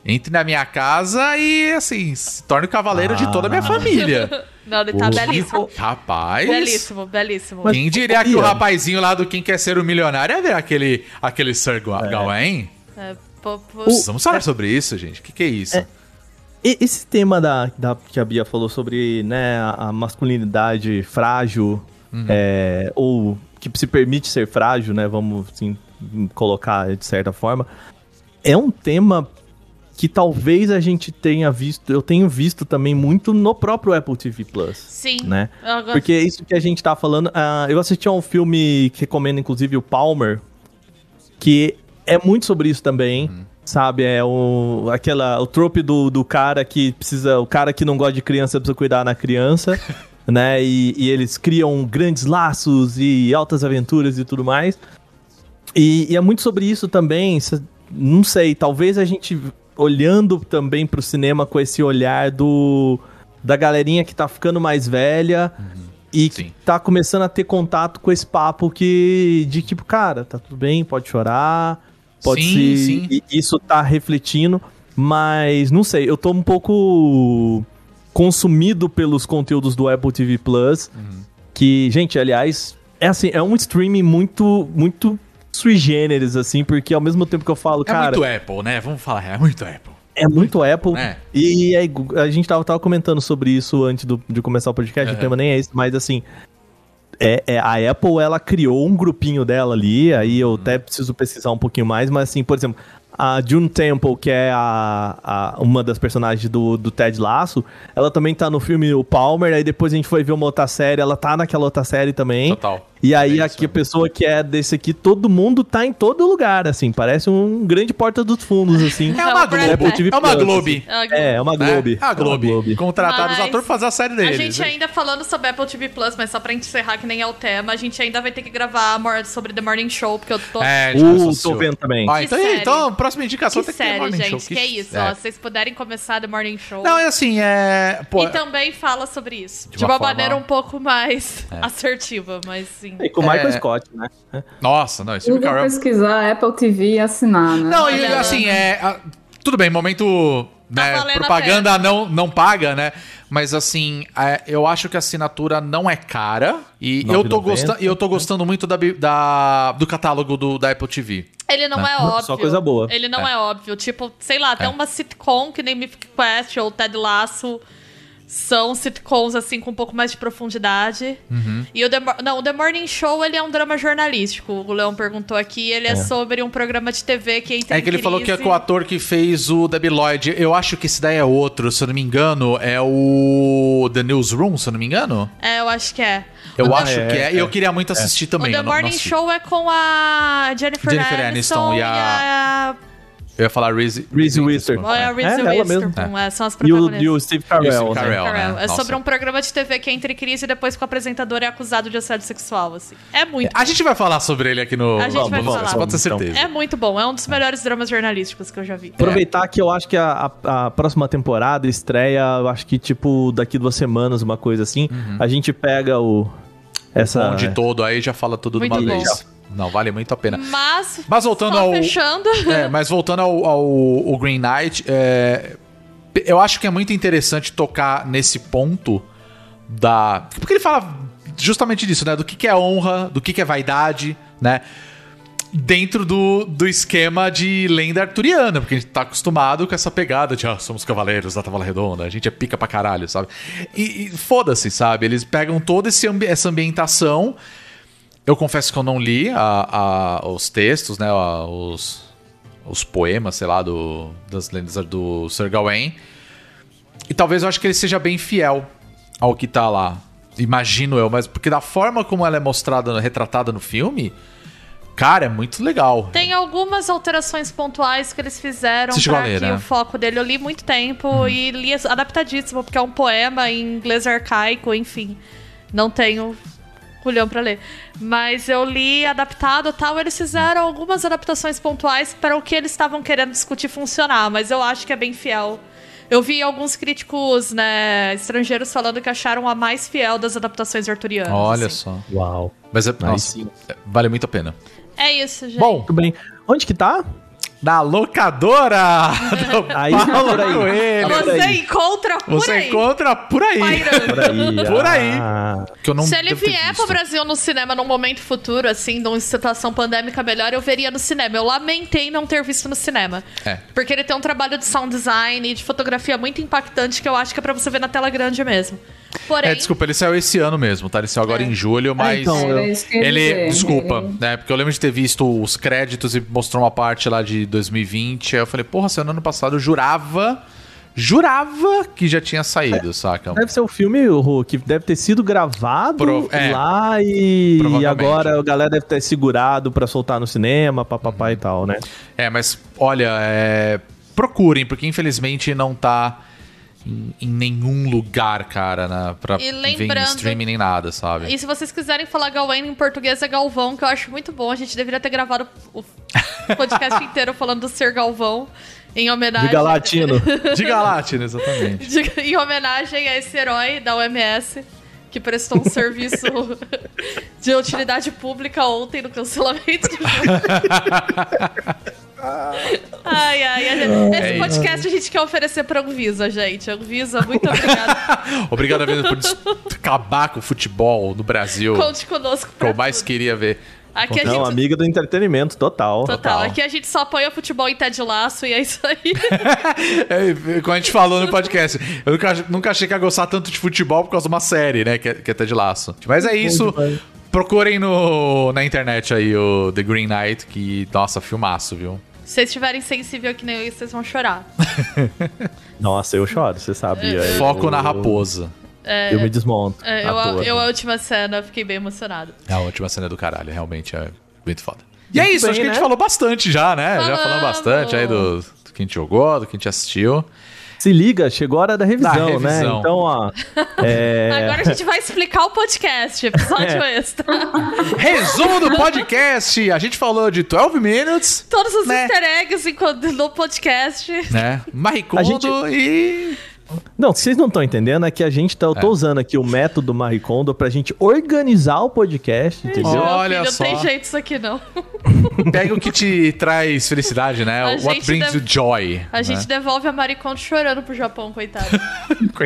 entre na minha casa e, assim, se torne o cavaleiro de toda a minha família. Não, ele tá O- belíssimo. Rapaz... Belíssimo, belíssimo. Mas- Quem diria que o rapazinho lá do Quem Quer Ser o Milionário ia ver aquele, aquele Sir Ga- Gawain? É, pô. Precisamos falar sobre isso, gente. O que, que é isso? É. Esse tema da, da- que a Bia falou sobre né, a, masculinidade frágil, é, ou que se permite ser frágil, né? Vamos assim, colocar de certa forma. É um tema que talvez a gente tenha visto, eu tenho visto também muito no próprio Apple TV Plus. Sim. Né? Porque isso que a gente tá falando. ah, eu assisti a um filme que recomendo, inclusive, o Palmer, que é muito sobre isso também. Sabe? É o, aquela, o trope do, do cara que precisa. O cara que não gosta de criança precisa cuidar na criança. né? E, e eles criam grandes laços e altas aventuras e tudo mais. E, e é muito sobre isso também. Não sei, talvez a gente olhando também pro cinema com esse olhar do da galerinha que tá ficando mais velha e que Sim. tá começando a ter contato com esse papo que de tipo, cara, tá tudo bem, pode chorar, pode Sim, se sim. isso tá refletindo, mas não sei, eu tô um pouco consumido pelos conteúdos do Apple TV Plus, Uhum. que, gente, aliás, é assim, é um streaming muito muito sui generis assim, porque ao mesmo tempo que eu falo, É cara, muito Apple, né? Vamos falar, é muito Apple. é muito Apple. né? E aí, a gente tava, tava comentando sobre isso antes do- de começar o podcast, Uhum. o tema nem é esse, mas assim. É, é, a Apple, ela criou um grupinho dela ali, aí eu até preciso pesquisar um pouquinho mais, mas assim, por exemplo, a June Temple, que é a, a- uma das personagens do, do Ted Lasso, ela também tá no filme O Palmer, aí depois a gente foi ver uma outra série, ela tá naquela outra série também. Total. E aí É aqui a pessoa que é desse aqui, todo mundo tá em todo lugar, assim, parece um grande porta dos fundos, assim. É uma Globo. É uma Plus, Globo. assim. Ah, É, é uma? Globe. A Globo. É uma Globe. Contrataram os atores pra fazer a série A deles. gente ainda falando sobre Apple TV Plus, mas só pra encerrar, que nem é o tema, a gente ainda vai ter que gravar sobre The Morning Show, porque eu tô. É, a a Uh, tô vendo também. Ah, Que então, série. então, próxima indicação que tem que ter série, Morning gente. Show. Que, é isso, é. ó. Se vocês puderem começar The Morning Show. Não, é assim, é... Pô, E também fala sobre isso. De, De uma, uma forma- maneira um pouco mais assertiva, mas sim. E com o Michael É. Scott, né? Nossa, não, esse Eu vou Carell... pesquisar Apple TV e assinar, né? Não, e assim, é... Tudo bem, momento... né, valendo a propaganda não, não paga, né? Mas assim, é, eu acho que a assinatura não é cara. E eu tô, 9,90, gostando, eu tô gostando muito da, da- do catálogo do, da Apple TV. Ele não é óbvio. Só coisa boa. Ele não é, óbvio. Tipo, sei lá, tem É. uma sitcom que nem Mythic Quest ou Ted Lasso. São sitcoms, assim, com um pouco mais de profundidade. Uhum. E o The, não, o The Morning Show, ele é um drama jornalístico. O Leão perguntou aqui. Ele é, sobre um programa de TV que entra É que ele falou que é crise. com o ator que fez o Debbie Lloyd. Eu acho que esse daí é outro, se eu não me engano. É o The Newsroom, se eu não me engano. É, eu acho que é. Eu o acho é, que é. E eu é. queria muito assistir também. o The eu não- não Morning. Show é com a Jennifer, Jennifer Aniston Aniston, e a- Eu ia falar Reese... Reese Witherspoon. A Reese É, ela Witherspoon, é, são as E o, e o Steve o Carell, Steve né? Carell, Carell. né? É Nossa. sobre um programa de TV que entra em crise e depois que o apresentador é acusado de assédio sexual, assim. É muito A gente vai falar sobre ele aqui no... A gente Vamos, vai vamos, falar. Pode ter Então. certeza. É muito bom, é um dos melhores dramas jornalísticos que eu já vi. Aproveitar que eu acho que a, a- a próxima temporada estreia, eu acho que tipo daqui duas semanas, uma coisa assim. A gente pega o. Essa. Uhum. de todo aí já fala tudo de Muito uma bom. vez. Não, vale muito a pena. Mas, Mas voltando ao- fechando, É, mas voltando ao, ao- ao Green Knight, é, eu acho que é muito interessante tocar nesse ponto da. Porque ele fala justamente disso, né? Do que, que é honra, do que, que é vaidade, né? Dentro do, do esquema de lenda arturiana, porque a gente tá acostumado com essa pegada de, ah, somos cavaleiros da Tavala Redonda, a gente é pica pra caralho, sabe? E, e foda-se, sabe? Eles pegam toda esse essa ambientação. Eu confesso que eu não li a- a- os textos, né? a- os, os poemas, sei lá, do, das lendas do Sir Gawain. E talvez eu acho que ele seja bem fiel ao que tá lá. Imagino eu, mas porque da forma como ela é mostrada, retratada no filme, cara, é muito legal. tem algumas alterações pontuais que eles fizeram Você pra ler, que né? o foco dele. Eu li muito tempo e li adaptadíssimo, porque é um poema em inglês arcaico, enfim. Não tenho culhão pra ler. Mas eu li adaptado e tal, eles fizeram algumas adaptações pontuais para o que eles estavam querendo discutir funcionar, mas eu acho que é bem fiel. Eu vi alguns críticos, né, estrangeiros falando que acharam a mais fiel das adaptações arturianas. Olha assim. só. Uau. Mas é, nossa, sim. vale muito a pena. É isso, gente. Bom, Muito bem. Onde que tá? Na locadora do Aí, Paulo por aí. Coelho. Por Você aí. encontra por Você aí. encontra por aí. Por aí. Por aí. Ah. Que eu não Se ele vier pro Brasil no cinema num momento futuro, assim, de uma situação pandêmica melhor, eu veria no cinema. Eu lamentei não ter visto no cinema. É. Porque ele tem um trabalho de sound design e de fotografia muito impactante que eu acho que é pra você ver na tela grande mesmo. Porém, É, desculpa, ele saiu esse ano mesmo, tá? Ele saiu agora É. em julho, mas. então, Era isso que eu Ele, dizer. desculpa, Ele- né? Porque eu lembro de ter visto os créditos e mostrou uma parte lá de 2020. Aí eu falei, porra, saiu no ano passado, eu jurava, jurava que já tinha saído, saca? Deve ser o filme Ru, que deve ter sido gravado Pro- é. lá e, e agora a galera deve ter segurado pra soltar no cinema, papapá e tal, né? É, mas olha, é, procurem, porque infelizmente não tá em, em nenhum lugar, cara, na, pra E ver em streaming nem nada, sabe? E se vocês quiserem falar Gawain em português é Galvão, que eu acho muito bom. A gente deveria ter gravado o podcast inteiro falando do Ser Galvão em homenagem. Diga latino. Diga lá, Tina, exatamente. De- em homenagem a esse herói da OMS que prestou um serviço de utilidade pública ontem no cancelamento do jogo. Ai, ai, a gente- esse É podcast a gente quer oferecer pra Anvisa, gente. Anvisa, muito obrigada. Obrigado mesmo por acabar com o futebol no Brasil. Conte conosco. que eu mais tudo. queria ver. Aqui a Não, gente. amiga do entretenimento, total. Total. total. Aqui a gente só apoia futebol em Ted Laço e é isso aí. É, como a gente falou no podcast, eu nunca, nunca achei que ia gostar tanto de futebol por causa de uma série, né? Que é, que é Ted Laço. Mas é isso. Procurem no, na internet aí o The Green Knight, que, nossa, filmaço, viu? Se vocês estiverem sensível que nem eu, vocês vão chorar. Nossa, eu choro, você sabe. É. aí Foco eu- na raposa. É, Eu me desmonto. é, eu, toa. eu, a última cena, fiquei bem emocionado. É a última cena do caralho, realmente é muito foda. E é isso, bem, acho que a gente né? falou bastante já, né? Já falamos Falamos. bastante aí do, do que a gente jogou, do que a gente assistiu. Se liga, chegou a hora da revisão, Da revisão. né? Então, ó. É... Agora a gente vai explicar o podcast, episódio É. extra. Resumo do podcast. A gente falou de 12 Minutes, Todos os Né? easter eggs enquanto- no podcast. né? Maricondo gente- e... Não, o que vocês não estão entendendo é que a gente tá. Eu tô É. usando aqui o método Marie Kondo pra gente organizar o podcast, entendeu? Meu Olha filho, só. não tem jeito isso aqui não. Pega o que te traz felicidade, né? A What gente brings you joy. A né? gente devolve a Maricondo chorando pro Japão, coitado.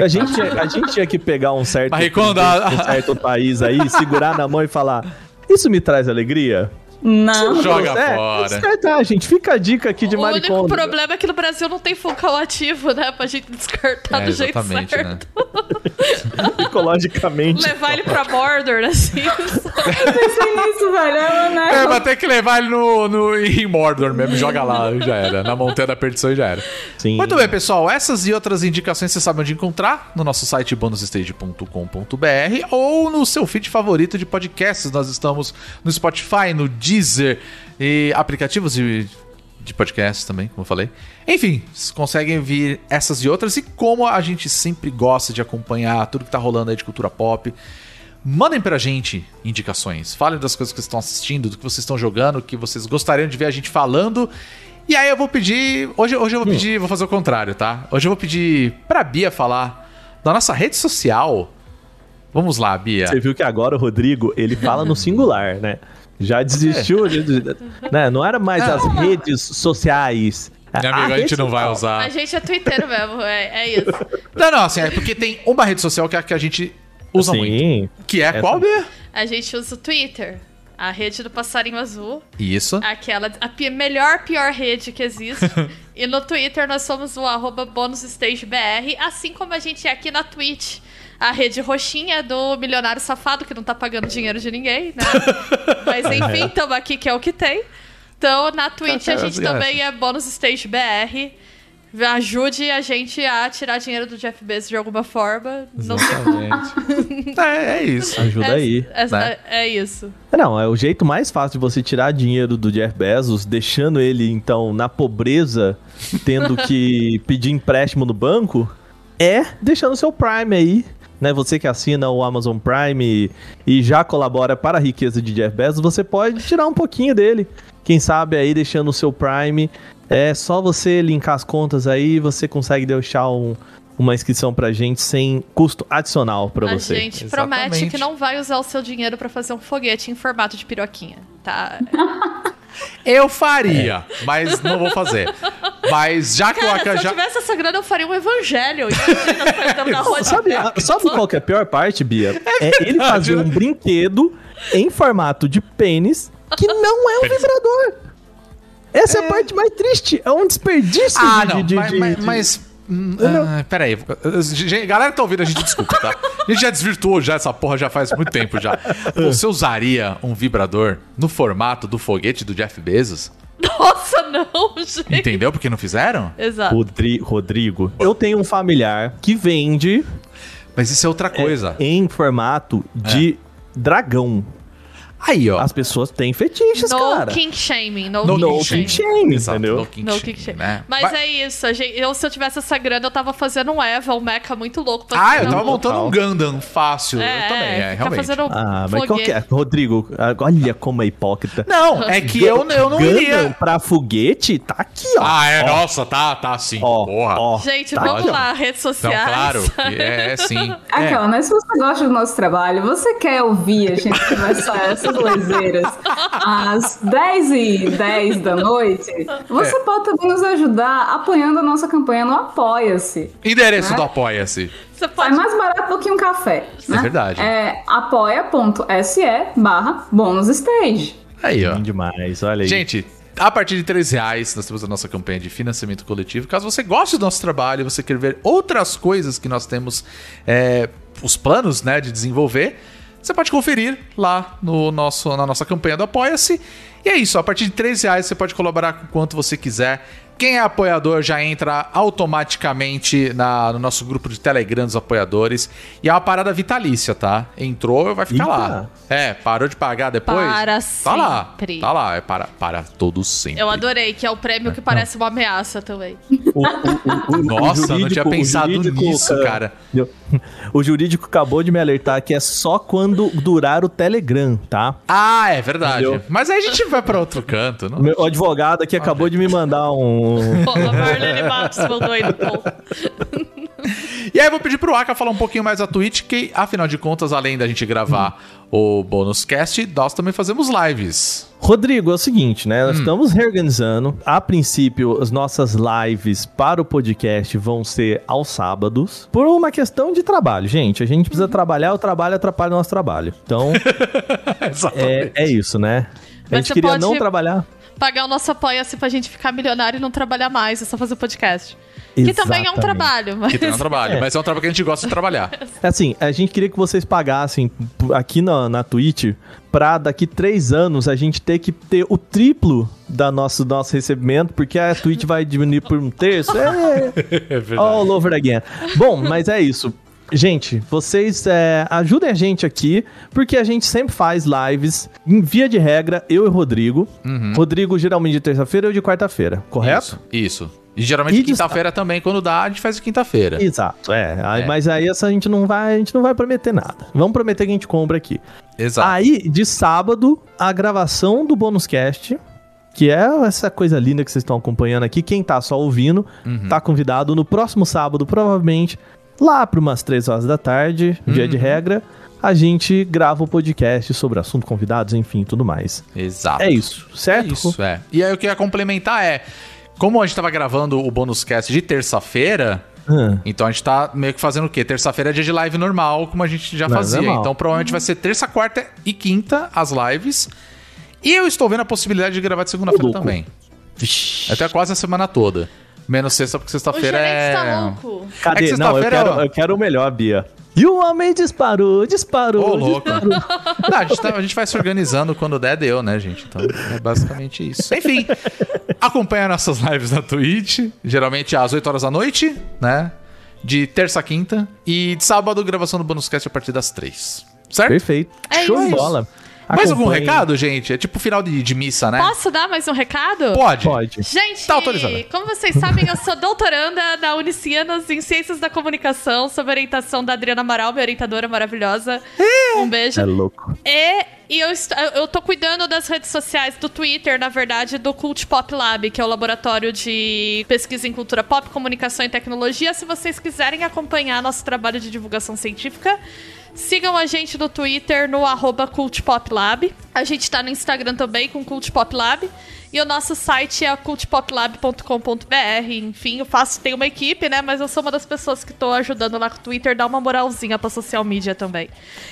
A gente, a gente tinha que pegar um certo, Marie Kondo, um certo país aí, segurar na mão e falar: Isso me traz alegria? Não. Joga É, fora. descartar, gente. Fica a dica aqui de o Marie único problema é que no Brasil não tem focal ativo, né? Pra gente descartar É, do jeito exatamente, certo. né? Psicologicamente. Levar ele pra Mordor, assim. Pensei nisso, velho. Eu, né? É, vai ter que levar ele no, no, em Mordor mesmo, joga lá, já era. Na Montanha da Perdição e já era. Sim. Muito bem, pessoal. Essas e outras indicações você sabe onde encontrar no nosso site bonusstage.com.br ou no seu feed favorito de podcasts. Nós estamos no Spotify, no Deezer e aplicativos de, de podcasts também, como eu falei. Enfim, vocês conseguem vir essas e outras. E como a gente sempre gosta de acompanhar tudo que tá rolando aí de cultura pop, Mandem pra gente indicações. Falem das coisas que vocês estão assistindo, do que vocês estão jogando, que vocês gostariam de ver a gente falando. E aí eu vou pedir. Hoje, hoje eu vou pedir, vou fazer o contrário, tá? Hoje eu vou pedir pra Bia falar da nossa rede social. Vamos lá, Bia. Você viu que agora o Rodrigo, ele fala no singular, né? Já desistiu, de- de- né? Não era mais as redes sociais. Minha amiga, a, rede gente não vai usar. A gente é twitteiro mesmo, é, é isso. Não, não, assim, é porque tem uma rede social que é a que a gente usa muito. Sim. Que é Essa- qual, Bia? A gente usa o Twitter, a rede do passarinho azul. Isso. Aquela, a pi- melhor, pior rede que existe. e no Twitter nós somos o arroba bonusstagebr, assim como a gente é aqui na Twitch. A rede roxinha do milionário safado, que não tá pagando dinheiro de ninguém, né? Mas enfim, estamos aqui, que é o que tem. Então, na Twitch a gente também é bonusstagebr. Ajude a gente a tirar dinheiro do Jeff Bezos de alguma forma. Não sei Exatamente. é, é isso. Ajuda aí. É, né? é, é isso. Não, é o jeito mais fácil de você tirar dinheiro do Jeff Bezos, deixando ele, então, na pobreza, tendo que pedir empréstimo no banco, é deixando seu Prime aí. Né, você que assina o Amazon Prime e, e já colabora para a riqueza de Jeff Bezos, você pode tirar um pouquinho dele. Quem sabe aí deixando o seu Prime, é só você linkar as contas aí, você consegue deixar um- uma inscrição pra gente sem custo adicional pra A você. gente Exatamente. promete que não vai usar o seu dinheiro pra fazer um foguete em formato de piroquinha, tá? Eu faria, mas não vou fazer. Mas já que o Cara, Aka se eu tivesse essa grana, eu faria um evangelho. Na rua de Sabe, sabe qual que é a pior parte, Bia? É, ele fazer um brinquedo em formato de pênis que não é um vibrador. Essa é, a parte mais triste. É um desperdício Ah, de, não, de- mas. de- mas, de- mas- hum, ah, peraí. Galera que tá ouvindo, a gente desculpa, tá? A gente já desvirtuou já essa porra já faz muito tempo já. Você usaria um vibrador no formato do foguete do Jeff Bezos? Nossa, não, gente. Entendeu porque não fizeram? Exato. Rodri- Rodrigo, eu tenho um familiar que vende Mas isso é outra coisa. em formato de dragão. Aí, ó. As pessoas têm fetiches, No cara. kink shaming. No, No kink No shaming. kink shame, Exato, entendeu? no kink No shaming, kink shaming. né? Mas Vai- é isso, a gente, eu, se eu tivesse essa grana, eu tava fazendo um Eva, um mecha muito louco. pra Ah, eu tava no- montando um Gundam fácil. eu também, é, realmente. fazendo Ah, mas qual que é? foguete. Rodrigo, ah, olha como é hipócrita. Não, é que eu, eu não Gundam iria. pra foguete, tá aqui, ó. Ah, é, Ó, nossa, tá, tá sim. Ó, porra. ó. Gente, Tá vamos aqui, ó. lá, redes Não, sociais. claro. que É, é sim. É. Aquela, né? Se você gosta do nosso trabalho, você quer ouvir a gente conversar essas leseiras às 10 e 10 da noite, você É. pode também nos ajudar apoiando a nossa campanha no Apoia-se. Endereço Né? do Apoia-se. Você É pode mais barato do que um café. né? verdade. É apoia.se barra bonusstage. Aí, ó. Bem demais, olha aí. Gente, a partir de 3 reais, nós temos a nossa campanha de financiamento coletivo. Caso você goste do nosso trabalho e você quer ver outras coisas que nós temos, é, os planos né, de desenvolver, você pode conferir lá no nosso, na nossa campanha do Apoia-se. E é isso, a partir de 3 reais você pode colaborar com quanto você quiser. Quem é apoiador já entra automaticamente na- no nosso grupo de Telegram dos apoiadores. E é uma parada vitalícia, tá? Entrou, vai ficar Eita. lá. É, parou de pagar depois? Para Tá lá. sempre. Tá lá, é para, para todos sempre. Eu adorei, que é o prêmio que parece uma ameaça também. O- o- o- o- Nossa, o eu não tinha jurídico- o pensado jurídico, nisso, cara. O jurídico acabou de me alertar que é só quando durar o Telegram, tá? Ah, é verdade. Entendeu? Mas aí a gente vai pra outro canto. Não? Meu advogado aqui acabou de me mandar um. Pô, a Marlene Matos mandou aí no. E aí eu vou pedir pro Aka falar um pouquinho mais da Twitch, que afinal de contas, além da gente gravar o bônus cast, nós também fazemos lives. Rodrigo, é o seguinte, né? Hum. Nós estamos reorganizando. A princípio, as nossas lives para o podcast vão ser aos sábados. Por uma questão de trabalho, gente. A gente precisa trabalhar, o trabalho atrapalha o nosso trabalho. Então, é, é isso, né? A Mas gente você queria pode- não trabalhar. Pagar o nosso apoia-se pra gente ficar milionário e não trabalhar mais, é só fazer podcast. Que também é um Exatamente. trabalho, mas. Que tem um trabalho, mas é um trabalho que a gente gosta de trabalhar. Assim, a gente queria que vocês pagassem aqui na, na Twitch pra daqui três anos a gente ter que ter o triplo da nosso, nosso recebimento, porque a Twitch vai diminuir por um terço. É, É verdade. all over again. Bom, mas é isso. Gente, vocês é, ajudem a gente aqui, porque a gente sempre faz lives, em via de regra, eu e Rodrigo. Rodrigo geralmente de terça-feira, eu de quarta-feira, correto? Isso. isso. E geralmente de quinta-feira também, quando dá, a gente faz quinta-feira. Exato, é. Aí- É. Mas aí essa a gente não vai, a gente não vai prometer nada. Vamos prometer que a gente compra aqui. Exato. Aí, de sábado, a gravação do bônus cast, que é essa coisa linda que vocês estão acompanhando aqui. Quem tá só ouvindo, Uhum. tá convidado no próximo sábado, provavelmente, lá para umas 3 horas da tarde, dia Uhum. de regra, a gente grava o podcast sobre assunto, convidados, enfim, tudo mais. Exato. É isso, É certo? isso, é. E aí o que eu ia complementar é, como a gente tava gravando o bônus cast de terça-feira, Hum. então a gente tá meio que fazendo o quê? Terça-feira é dia de live normal, como a gente já Live fazia. normal. Então provavelmente vai ser terça, quarta e quinta as lives. E eu estou vendo a possibilidade de gravar de segunda-feira também. Vixe. Até quase a semana toda. Menos sexta, porque sexta-feira gerente é. tá louco. É Cadê? que Não, eu quero, eu quero o melhor, Bia. E o homem disparou, disparou. Ô, louco. disparou. Não, a, gente tá- a gente vai se organizando quando der, deu, né, gente? Então é basicamente isso. Enfim, acompanha nossas lives na Twitch, geralmente às 8 horas da noite, né? De terça a quinta. E de sábado, gravação do Bonus Cast a partir das 3. Certo? Perfeito. É Show de bola. Mais algum recado, gente? É tipo final de, de missa, né? Posso dar mais um recado? Pode. Pode. Gente, Tá autorizada. como vocês sabem, eu sou doutoranda na Unicianos em Ciências da Comunicação, sob orientação da Adriana Amaral, minha orientadora maravilhosa. Um beijo. É louco. E, e eu, est- eu tô cuidando das redes sociais, do Twitter, na verdade, do Cult Pop Lab, que é o laboratório de pesquisa em cultura pop, comunicação e tecnologia. Se vocês quiserem acompanhar nosso trabalho de divulgação científica, sigam a gente no Twitter, no arroba Cult Pop Lab. A gente tá no Instagram também com Cult Pop Lab. E o nosso site é cultpoplab.com.br. Enfim, eu faço, tenho uma equipe, né? Mas eu sou uma das pessoas que tô ajudando lá com o Twitter, dá uma moralzinha pra social media também.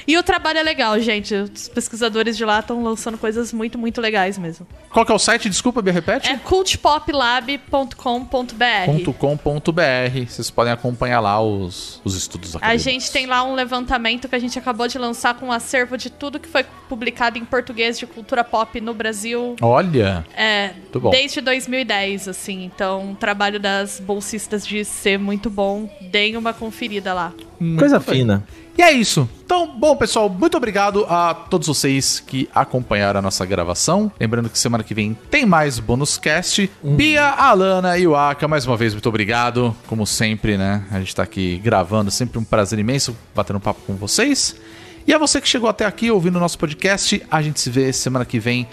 E o trabalho é legal, gente. Os pesquisadores de lá estão lançando coisas muito, muito legais mesmo. Qual que é o site? Desculpa, me repete. É cultpoplab.com.br. .com.br. Vocês podem acompanhar lá os, os estudos A acadêmicos. gente tem lá um levantamento que a gente acabou de lançar com um acervo de tudo que foi publicado em português de cultura pop no Brasil. Olha. É, Muito bom. desde 2010, assim. Então, o trabalho das bolsistas de ser muito bom. Deem uma conferida lá. Coisa bem. fina. E é isso. Então, bom, pessoal, muito obrigado a todos vocês que acompanharam a nossa gravação. Lembrando que semana que vem tem mais bônus cast. Bia, Alana e o Aka, mais uma vez, muito obrigado. Como sempre, né? A gente tá aqui gravando, sempre um prazer imenso batendo um papo com vocês. E a você que chegou até aqui ouvindo o nosso podcast, a gente se vê semana que vem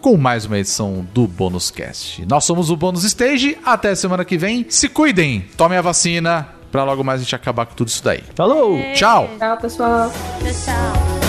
com mais uma edição do Bônus Cast. Nós somos o Bônus Stage. Até semana que vem. Se cuidem, tomem a vacina pra logo mais a gente acabar com tudo isso daí. Falou! Tchau! Tchau, pessoal. Tchau, tchau.